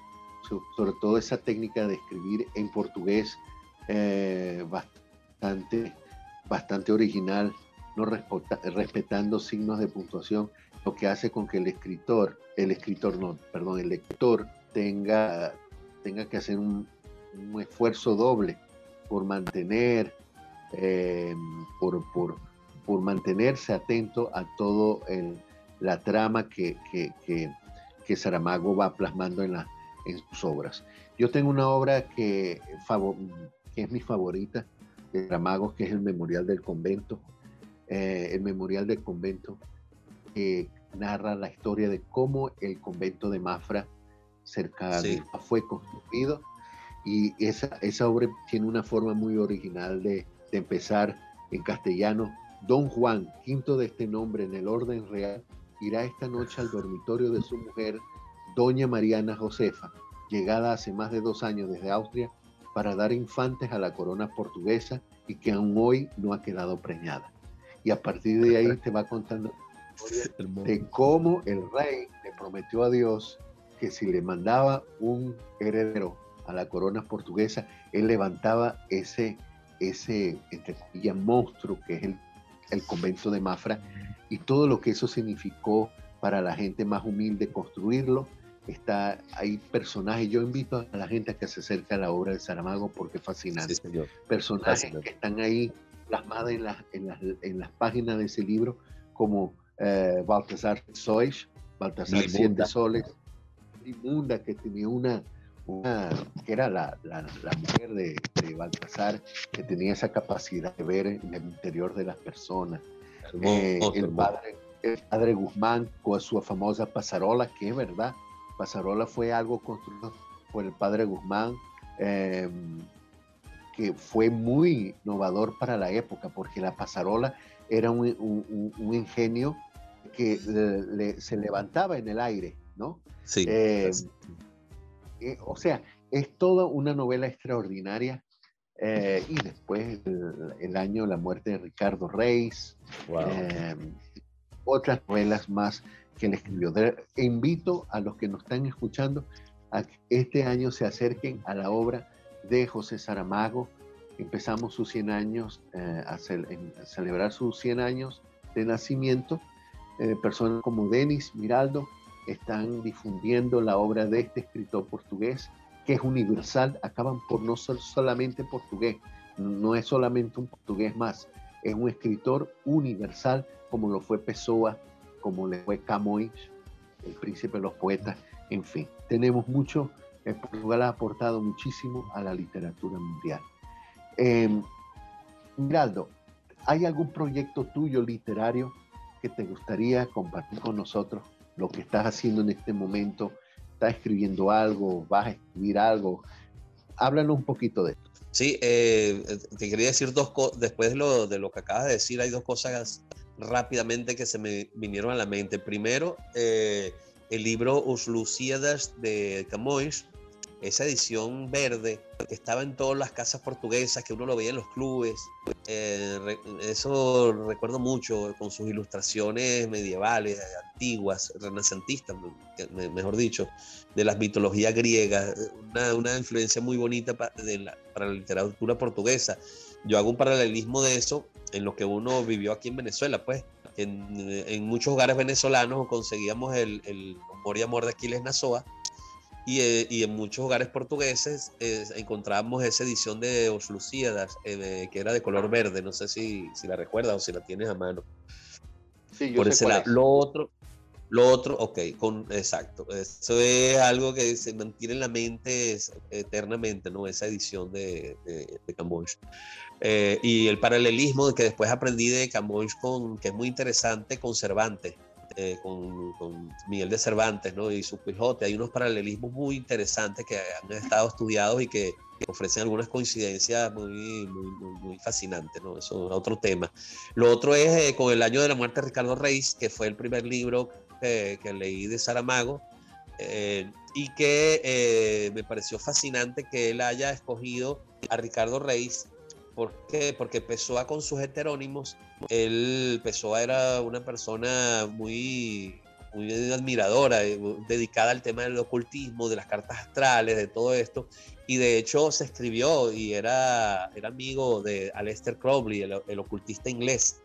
sobre todo esa técnica de escribir en portugués eh, bastante, bastante original, no respetando signos de puntuación, lo que hace con que el escritor, el escritor no, perdón, el lector tenga, tenga que hacer un, un esfuerzo doble por mantener, eh, por, por, por, mantenerse atento a todo el, la trama que, que, que, que Saramago va plasmando en, la, en sus obras. Yo tengo una obra que, que es mi favorita de Saramago, que es el Memorial del Convento. Eh, el Memorial del Convento que narra la historia de cómo el convento de Mafra, cerca de fue construido. Y esa, esa obra tiene una forma muy original de, de empezar en castellano. Don Juan, quinto de este nombre en el orden real, irá esta noche al dormitorio de su mujer, doña Mariana Josefa, llegada hace más de dos años desde Austria para dar infantes a la corona portuguesa y que aún hoy no ha quedado preñada. Y a partir de ahí te va contando de cómo el rey le prometió a Dios que si le mandaba un heredero a la corona portuguesa, él levantaba ese, ese entre comillas, monstruo que es el, el convento de Mafra y todo lo que eso significó para la gente más humilde construirlo. Está, hay personajes, yo invito a la gente a que se acerque a la obra de Saramago porque es fascinante. Personajes que están ahí plasmados en las, en, las, en las páginas de ese libro, como eh, Baltasar Sois, Baltasar Siete Soles, Inmunda, que tenía una, una que era la, la, la mujer de, de, Baltasar, que tenía esa capacidad de ver en el interior de las personas. Eh, el, padre, el padre Guzmán con su famosa pasarola, que es verdad, pasarola fue algo construido por el padre Guzmán, eh, que fue muy innovador para la época, porque la pasarola era un, un, un ingenio que le, le, se levantaba en el aire, ¿no? Sí. Eh, eh, o sea, es toda una novela extraordinaria eh, y después el, el, año La muerte de Ricardo Reis, wow. eh, otras novelas más que él escribió. De, invito a los que nos están escuchando a que este año se acerquen a la obra de José Saramago. Empezamos sus 100 años, eh, a, ce a, celebrar sus 100 años de nacimiento. Personas como Denis Miraldo están difundiendo la obra de este escritor portugués que es universal, acaban por no ser solamente portugués, no es solamente un portugués más, es un escritor universal como lo fue Pessoa, como le fue Camões, el príncipe de los poetas, en fin, tenemos mucho, Portugal ha aportado muchísimo a la literatura mundial. Eh, Miraldo, ¿hay algún proyecto tuyo literario que te gustaría compartir con nosotros? Lo que estás haciendo en este momento, estás escribiendo algo, vas a escribir algo. Háblanos un poquito de esto. Sí, eh, te quería decir dos cosas, después de lo, de lo que acabas de decir, hay dos cosas rápidamente que se me vinieron a la mente. Primero, eh, el libro Os Lusíadas de Camões, esa edición verde que estaba en todas las casas portuguesas, que uno lo veía en los clubes. Eh, eso recuerdo mucho, con sus ilustraciones medievales, antiguas, renacentistas, mejor dicho, de las mitologías griegas, una, una influencia muy bonita para, la, para la literatura portuguesa. Yo hago un paralelismo de eso en lo que uno vivió aquí en Venezuela, pues. En, en muchos hogares venezolanos conseguíamos el, el Amor y Amor de Aquiles Nazoa, y, eh, y, en muchos hogares portugueses eh, encontramos esa edición de Os Lusíadas, eh, que era de color verde. No sé si, si, la recuerdas o si la tienes a mano. Sí, yo Por sé ese lado. Lo otro, Lo otro, ok, con, exacto. Eso es algo que se mantiene en la mente eternamente, ¿no? Esa edición de, de, eh, y el paralelismo que después aprendí de Camões, con, que es muy interesante, con Cervantes, eh, con, con, Miguel de Cervantes ¿no? y su Quijote. Hay unos paralelismos muy interesantes que han estado estudiados y que ofrecen algunas coincidencias muy, muy, muy, fascinantes, ¿no? Eso es otro tema. Lo otro es eh, con el año de la muerte de Ricardo Reis, que fue el primer libro que, que leí de Saramago, eh, y que eh, me pareció fascinante que él haya escogido a Ricardo Reis. ¿Por qué? Porque Pessoa con sus heterónimos, él, Pessoa era una persona muy, muy admiradora, dedicada al tema del ocultismo, de las cartas astrales, de todo esto, y de hecho se escribió y era, era amigo de Aleister Crowley, el, ocultista inglés,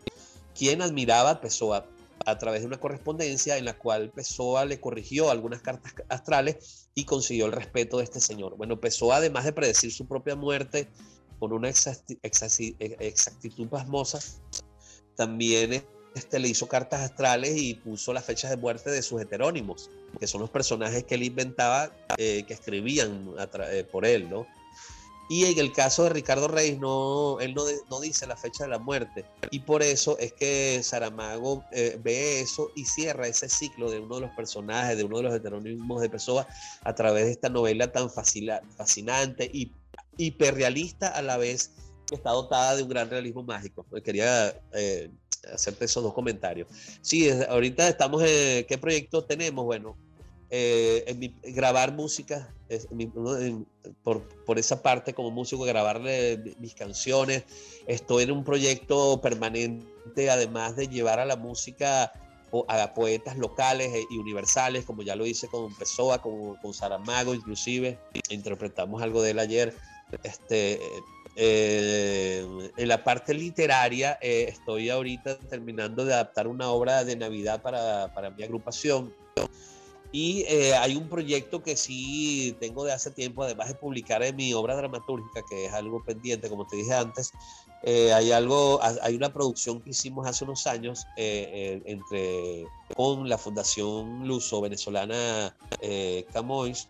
quien admiraba a Pessoa a través de una correspondencia en la cual Pessoa le corrigió algunas cartas astrales y consiguió el respeto de este señor. Bueno, Pessoa, además de predecir su propia muerte con una exactitud pasmosa, también este, le hizo cartas astrales y puso las fechas de muerte de sus heterónimos, que son los personajes que él inventaba, eh, que escribían eh, por él, ¿no? Y en el caso de Ricardo Reis, no, él no, no dice la fecha de la muerte. Y por eso es que Saramago eh, ve eso y cierra ese ciclo de uno de los personajes, de uno de los heterónimos de Pessoa, a través de esta novela tan fascinante y hiperrealista a la vez que está dotada de un gran realismo mágico. Quería hacerte esos dos comentarios. Sí, ahorita estamos en, ¿qué proyecto tenemos? Bueno, eh, grabar música, por, por, esa parte como músico, grabarle mis canciones. Estoy en un proyecto permanente, además de llevar a la música a poetas locales e, y universales, como ya lo hice con Pessoa, con, con Saramago, inclusive. Interpretamos algo de él ayer. Este, eh, en la parte literaria, eh, estoy ahorita terminando de adaptar una obra de Navidad para, para mi agrupación. Y eh, hay un proyecto que sí tengo de hace tiempo, además de publicar en mi obra dramatúrgica, que es algo pendiente, como te dije antes. hay algo, hay una producción que hicimos hace unos años entre con la Fundación Luso Venezolana Camois,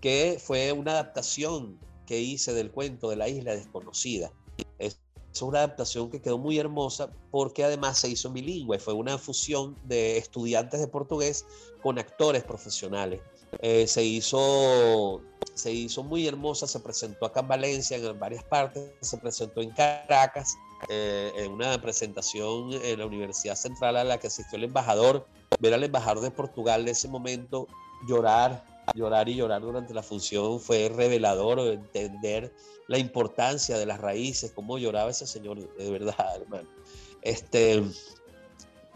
que fue una adaptación que hice del cuento de la isla desconocida. Es una adaptación que quedó muy hermosa porque además se hizo bilingüe, fue una fusión de estudiantes de portugués con actores profesionales. Eh, se, hizo, se hizo muy hermosa, se presentó acá en Valencia en varias partes, se presentó en Caracas, eh, en una presentación en la Universidad Central a la que asistió el embajador, ver al embajador de Portugal de ese momento llorar llorar y llorar durante la función fue revelador entender la importancia de las raíces, cómo lloraba ese señor, de verdad, hermano. Este,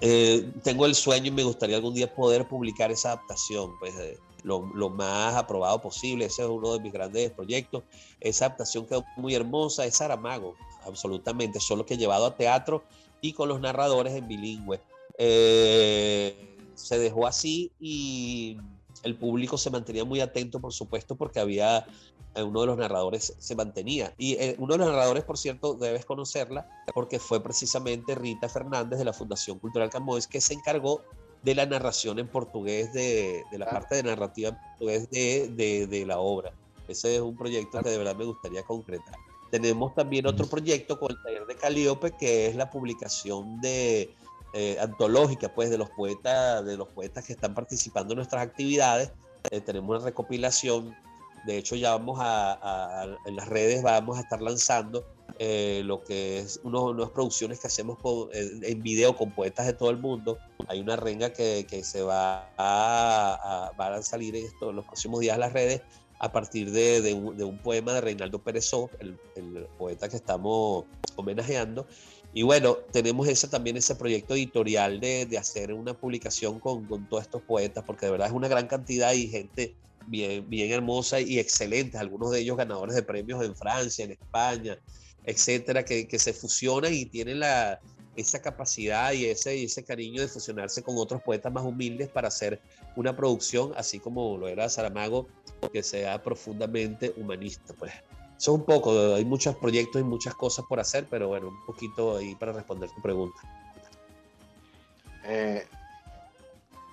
eh, tengo el sueño y me gustaría algún día poder publicar esa adaptación, pues lo, lo, más aprobado posible. Ese es uno de mis grandes proyectos. Esa adaptación quedó muy hermosa, es Saramago, absolutamente, solo que llevado a teatro y con los narradores en bilingüe. Eh, se dejó así y el público se mantenía muy atento, por supuesto, porque había eh, uno de los narradores se mantenía. Y eh, uno de los narradores, por cierto, debes conocerla, porque fue precisamente Rita Fernández de la Fundación Cultural Camões que se encargó de la narración en portugués, de, la parte de narrativa en portugués de, de, la obra. Ese es un proyecto que de verdad me gustaría concretar. Tenemos también otro proyecto con el taller de Calíope, que es la publicación de eh, antológica pues de los poetas de los poetas que están participando en nuestras actividades eh, tenemos una recopilación de hecho ya vamos a, en las redes vamos a estar lanzando eh, lo que es unos, unas producciones que hacemos en video con poetas de todo el mundo. Hay una renga que, que se va a, a, a salir en, esto, en los próximos días a las redes a partir de, de, un, de un, poema de Reinaldo Pérezó, el, el, poeta que estamos homenajeando, y bueno, tenemos ese, también ese proyecto editorial de, de hacer una publicación con, con, todos estos poetas, porque de verdad es una gran cantidad y gente bien, bien hermosa y excelente, algunos de ellos ganadores de premios en Francia, en España, etcétera, que, que se fusionan y tienen la, esa capacidad y ese, ese cariño de fusionarse con otros poetas más humildes para hacer una producción, así como lo era Saramago, que sea profundamente humanista. Pues es un poco, hay muchos proyectos y muchas cosas por hacer, pero bueno, un poquito ahí para responder tu pregunta. Eh,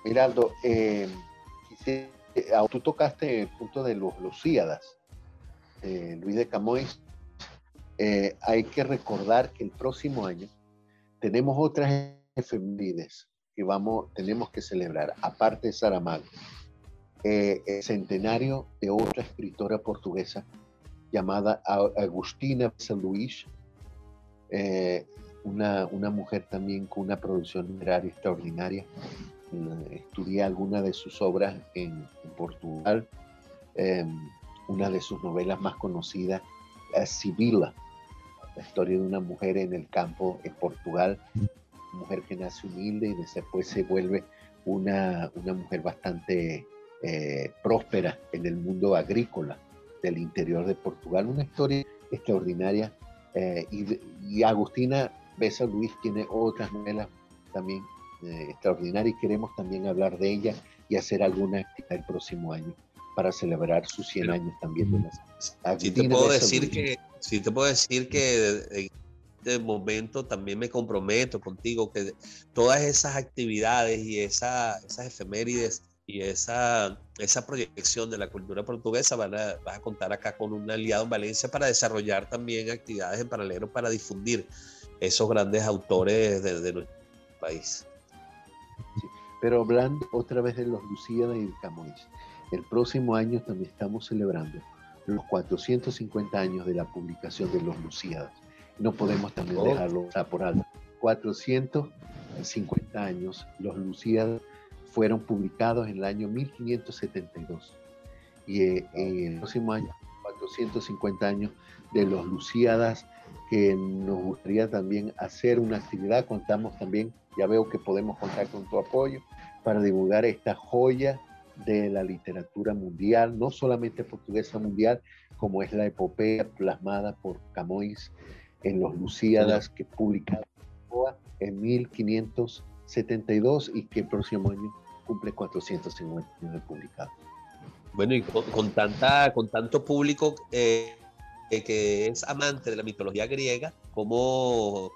Miraldo, eh, ah, tú tocaste el punto de los Lucíadas, Luis de Camois. Eh, hay que recordar que el próximo año tenemos otras efemérides que vamos, tenemos que celebrar, aparte de Saramago. Eh, el centenario de otra escritora portuguesa llamada Agustina San Luis, eh, una, una, mujer también con una producción literaria extraordinaria. Eh, estudié algunas de sus obras en, Portugal. Em, una de sus novelas más conocidas es Sibila, la historia de una mujer en el campo en Portugal, mujer que nace humilde y después se vuelve una, una mujer bastante eh, próspera en el mundo agrícola del interior de Portugal. Una historia extraordinaria. Eh, y, Agustina Besa Luis tiene otras novelas también eh, extraordinarias y queremos también hablar de ella y hacer alguna el próximo año para celebrar sus 100 años también de Sí te puedo decir que, sí te puedo decir que este momento también me comprometo contigo que todas esas actividades y esa, esas efemérides y esa, esa proyección de la cultura portuguesa van a, a contar acá con un aliado en Valencia para desarrollar también actividades en paralelo para difundir esos grandes autores de, nuestro país. pero hablando otra vez de los Lucíadas y el Camões, el próximo año también estamos celebrando los 450 años de la publicación de los Lucíadas. No podemos también oh. dejarlo por alto. 450 años, los Lucíadas fueron publicados en el año 1572. Y eh, el próximo año, 450 años de los Luciadas, que nos gustaría también hacer una actividad. Contamos también, ya veo que podemos contar con tu apoyo para divulgar esta joya de la literatura mundial, no solamente portuguesa mundial, como es la epopeya plasmada por Camões en los Luciadas que publicaron en 1572 y que el próximo año cumple 450 años de. Bueno, y con, tanta, con tanto público eh, que es amante de la mitología griega, como,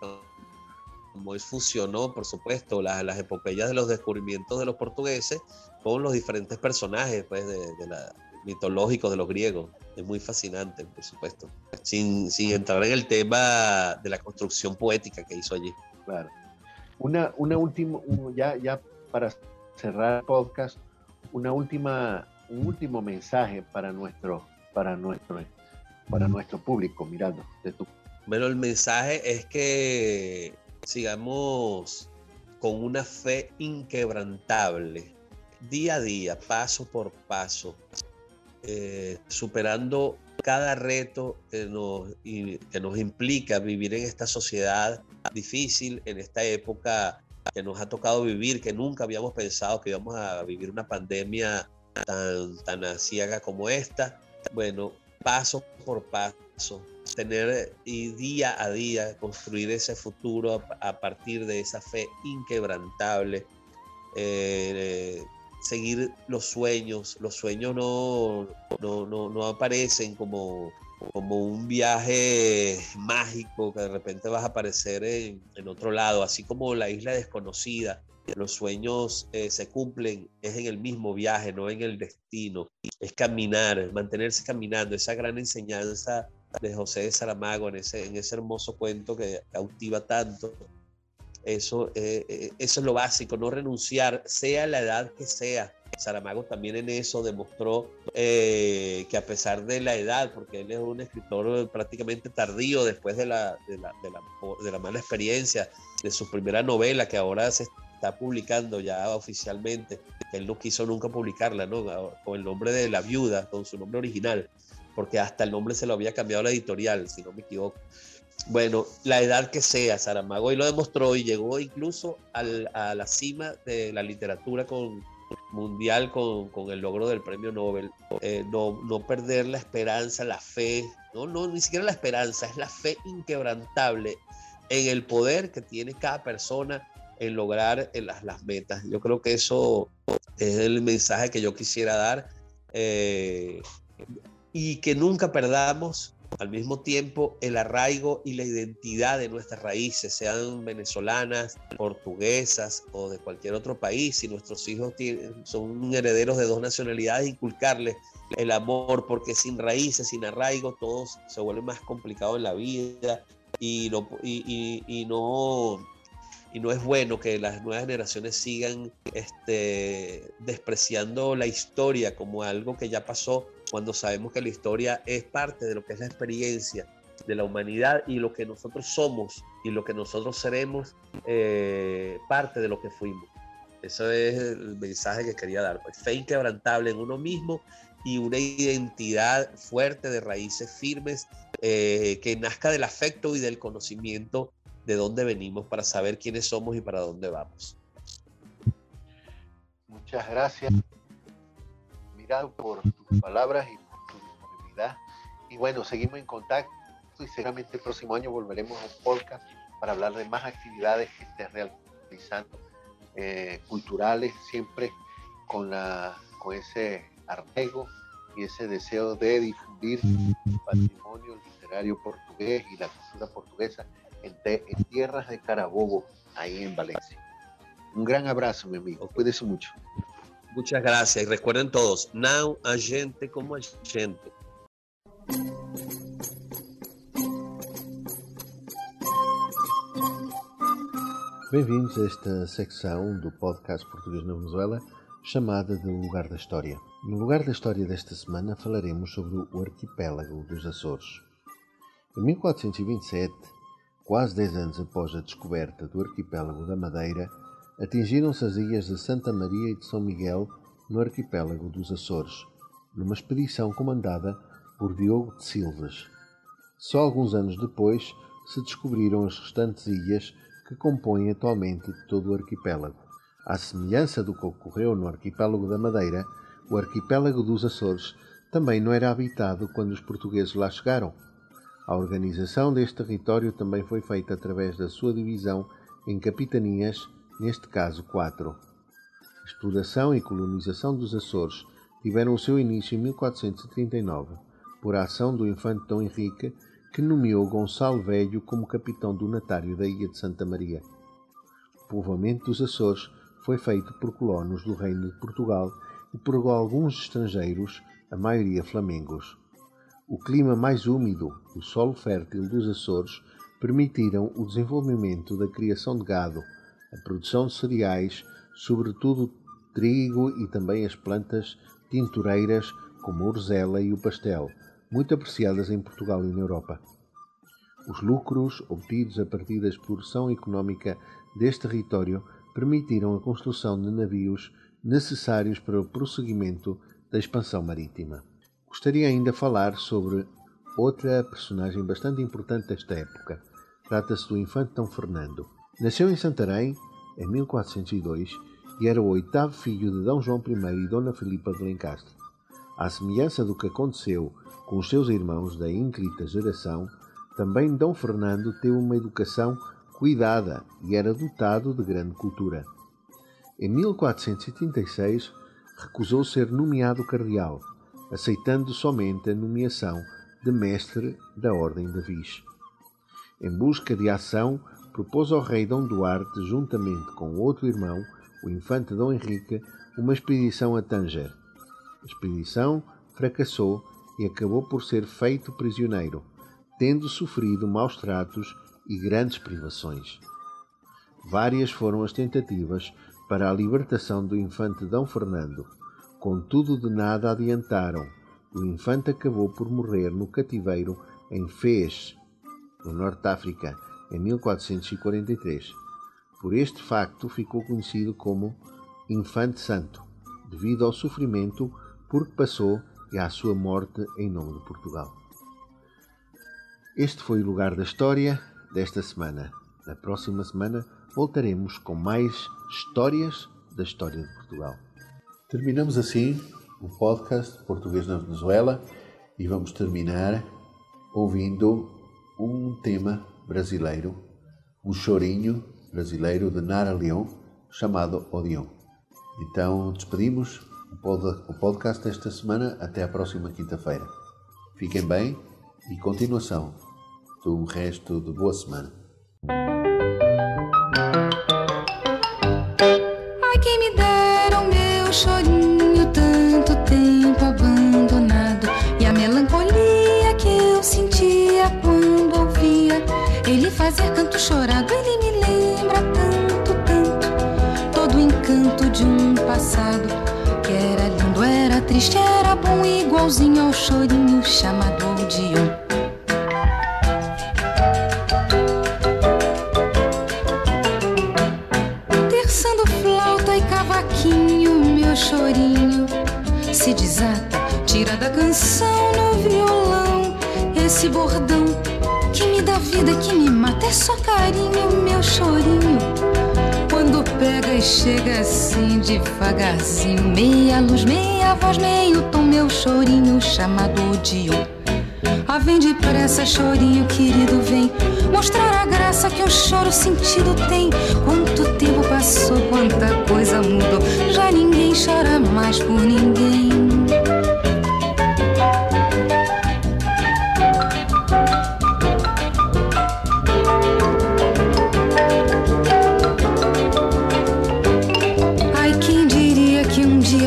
es funcionó, por supuesto, las, las epopeyas de los descubrimientos de los portugueses con los diferentes personajes pues, de, la, mitológicos de los griegos. Es muy fascinante, por supuesto. Sin, sin entrar en el tema de la construcción poética que hizo allí. Claro. Una, una última, ya, ya para cerrar el podcast, una última, un último mensaje para nuestro, para nuestro, para nuestro público, mirando de tu. Bueno, el mensaje es que sigamos con una fe inquebrantable, día a día, paso por paso, eh, superando cada reto que nos, que nos implica vivir en esta sociedad difícil, en esta época que nos ha tocado vivir, que nunca habíamos pensado que íbamos a vivir una pandemia tan, tan ciega como esta. Bueno, paso por paso, tener y día a día construir ese futuro a, partir de esa fe inquebrantable, eh, seguir los sueños. Los sueños no, no, no, no aparecen como como un viaje mágico que de repente vas a aparecer en, otro lado, así como la isla desconocida. Los sueños eh, se cumplen, es en el mismo viaje, no en el destino. Es caminar, mantenerse caminando. Esa gran enseñanza de José de Saramago en ese, en ese hermoso cuento que cautiva tanto. Eso, eh, eh, eso es lo básico, no renunciar, sea la edad que sea Saramago también en eso demostró eh, que a pesar de la edad, porque él es un escritor prácticamente tardío después de la, de la, de la, mala experiencia de su primera novela que ahora se está publicando ya oficialmente, él no quiso nunca publicarla, ¿no? Con el nombre de La Viuda, con su nombre original, porque hasta el nombre se lo había cambiado la editorial, si no me equivoco. Bueno, la edad que sea, Saramago y lo demostró y llegó incluso a la cima de la literatura con mundial con, con, el logro del premio Nobel, eh, no, no, perder la esperanza, la fe, no, no, ni siquiera la esperanza, es la fe inquebrantable en el poder que tiene cada persona en lograr eh, las, las, metas. Yo creo que eso es el mensaje que yo quisiera dar eh, y que nunca perdamos al mismo tiempo el arraigo y la identidad de nuestras raíces, sean venezolanas, portuguesas o de cualquier otro país, si nuestros hijos son herederos de dos nacionalidades, inculcarles el amor, porque sin raíces, sin arraigo, todo se vuelve más complicado en la vida y no, y, no, y no es bueno que las nuevas generaciones sigan este, despreciando la historia como algo que ya pasó, cuando sabemos que la historia es parte de lo que es la experiencia de la humanidad y lo que nosotros somos y lo que nosotros seremos, eh, parte de lo que fuimos. Eso es el mensaje que quería dar. Pues fe inquebrantable en uno mismo y una identidad fuerte de raíces firmes eh, que nazca del afecto y del conocimiento de dónde venimos para saber quiénes somos y para dónde vamos. Muchas gracias, Por tus palabras y por tu disponibilidad. Y bueno, seguimos en contacto y seguramente el próximo año volveremos a un podcast para hablar de más actividades que estés realizando, eh, culturales, siempre con, la, con ese arraigo y ese deseo de difundir el patrimonio literario portugués y la cultura portuguesa en, tierras de Carabobo, ahí en Valencia. Un gran abrazo, mi amigo. Cuídese mucho. Muchas gracias. Y recuerden todos, now a gente como a gente. Bem-vindos a esta secção do podcast Português na Venezuela chamada de Lugar da História. No Lugar da História desta semana falaremos sobre o arquipélago dos Açores. Em 1427, quase 10 anos após a descoberta do arquipélago da Madeira, atingiram-se as ilhas de Santa Maria e de São Miguel no arquipélago dos Açores, numa expedição comandada por Diogo de Silvas. Só alguns anos depois se descobriram as restantes ilhas que compõem atualmente todo o arquipélago. À semelhança do que ocorreu no arquipélago da Madeira, o arquipélago dos Açores também não era habitado quando os portugueses lá chegaram. A organização deste território também foi feita através da sua divisão em capitanias, neste caso quatro. Exploração e colonização dos Açores tiveram o seu início em 1439, por ação do infante Dom Henrique, que nomeou Gonçalo Velho como capitão donatário da ilha de Santa Maria. O povoamento dos Açores foi feito por colonos do Reino de Portugal e por alguns estrangeiros, a maioria flamengos. O clima mais úmido e o solo fértil dos Açores permitiram o desenvolvimento da criação de gado, a produção de cereais, sobretudo trigo e também as plantas tintureiras como a orzela e o pastel, muito apreciadas em Portugal e na Europa. Os lucros obtidos a partir da exploração económica deste território permitiram a construção de navios necessários para o prosseguimento da expansão marítima. Gostaria ainda de falar sobre outra personagem bastante importante desta época. Trata-se do infante Dom Fernando. Nasceu em Santarém em 1402 e era o oitavo filho de Dom João I e Dona Filipa de Lencastre. À semelhança do que aconteceu com os seus irmãos da ínclita geração, também Dom Fernando teve uma educação cuidada e era dotado de grande cultura. Em 1436 recusou ser nomeado cardeal, aceitando somente a nomeação de mestre da Ordem de Viz. Em busca de ação, propôs ao rei Dom Duarte, juntamente com outro irmão, o infante Dom Henrique, uma expedição a Tanger. A expedição fracassou e acabou por ser feito prisioneiro, tendo sofrido maus tratos e grandes privações. Várias foram as tentativas para a libertação do infante D. Fernando, contudo de nada adiantaram. O infante acabou por morrer no cativeiro em Fez, no Norte de África, em 1443. Por este facto ficou conhecido como Infante Santo, devido ao sofrimento por que passou e à sua morte em nome de Portugal. Este foi o lugar da história desta semana. Na próxima semana voltaremos com mais histórias da história de Portugal. Terminamos assim o podcast Português na Venezuela e vamos terminar ouvindo um tema brasileiro, um chorinho brasileiro de Nara Leão chamado Odeon. Então despedimos o podcast desta semana até a próxima quinta-feira. Fiquem bem e continuação do resto de boa semana. Ai, quem me dera o meu chorinho, fazer canto chorado. Ele me lembra tanto, tanto, todo o encanto de um passado que era lindo, era triste, era bom, igualzinho ao chorinho chamado Odeon. Terçando flauta e cavaquinho, meu chorinho se desata, tira da canção no violão. Esse bordão dá vida, que me mata, é só carinho, meu chorinho. Quando pega e chega assim devagarzinho, meia luz, meia voz, meio tom, meu chorinho chamado Odeon. Ah, vem depressa, chorinho querido, vem mostrar a graça que o choro sentido tem. Quanto tempo passou, quanta coisa mudou, já ninguém chora mais por ninguém.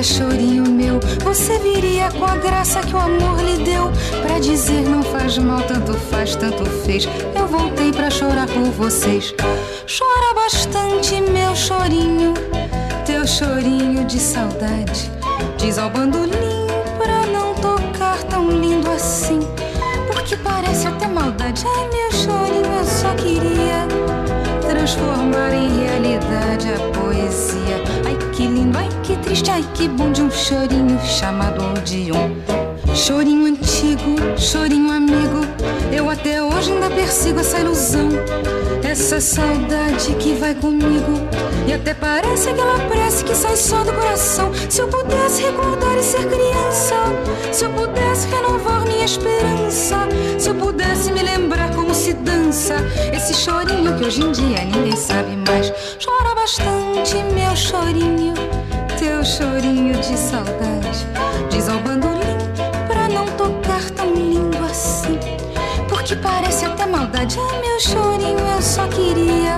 Chorinho meu, você viria com a graça que o amor lhe deu Pra dizer não faz mal, tanto faz, tanto fez. Eu voltei pra chorar por vocês. Chora bastante, meu chorinho, teu chorinho de saudade. Diz ao bandolim pra não tocar tão lindo assim, porque parece até maldade. Ai, meu chorinho, eu só queria transformar em realidade a triste, ai que bom de um chorinho chamado Odeon. Chorinho antigo, chorinho amigo, eu até hoje ainda persigo essa ilusão. Essa saudade que vai comigo e até parece aquela prece que sai só do coração. Se eu pudesse recordar e ser criança, se eu pudesse renovar minha esperança, se eu pudesse me lembrar como se dança esse chorinho que hoje em dia ninguém sabe mais. Chora bastante, meu chorinho, chorinho de saudade. Diz ao bandolim pra não tocar tão lindo assim. Porque parece até maldade. Ah, meu chorinho, eu só queria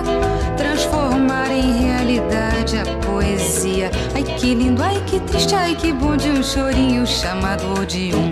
transformar em realidade a poesia. Ai que lindo, ai que triste, ai que bom de um chorinho chamado Odeon.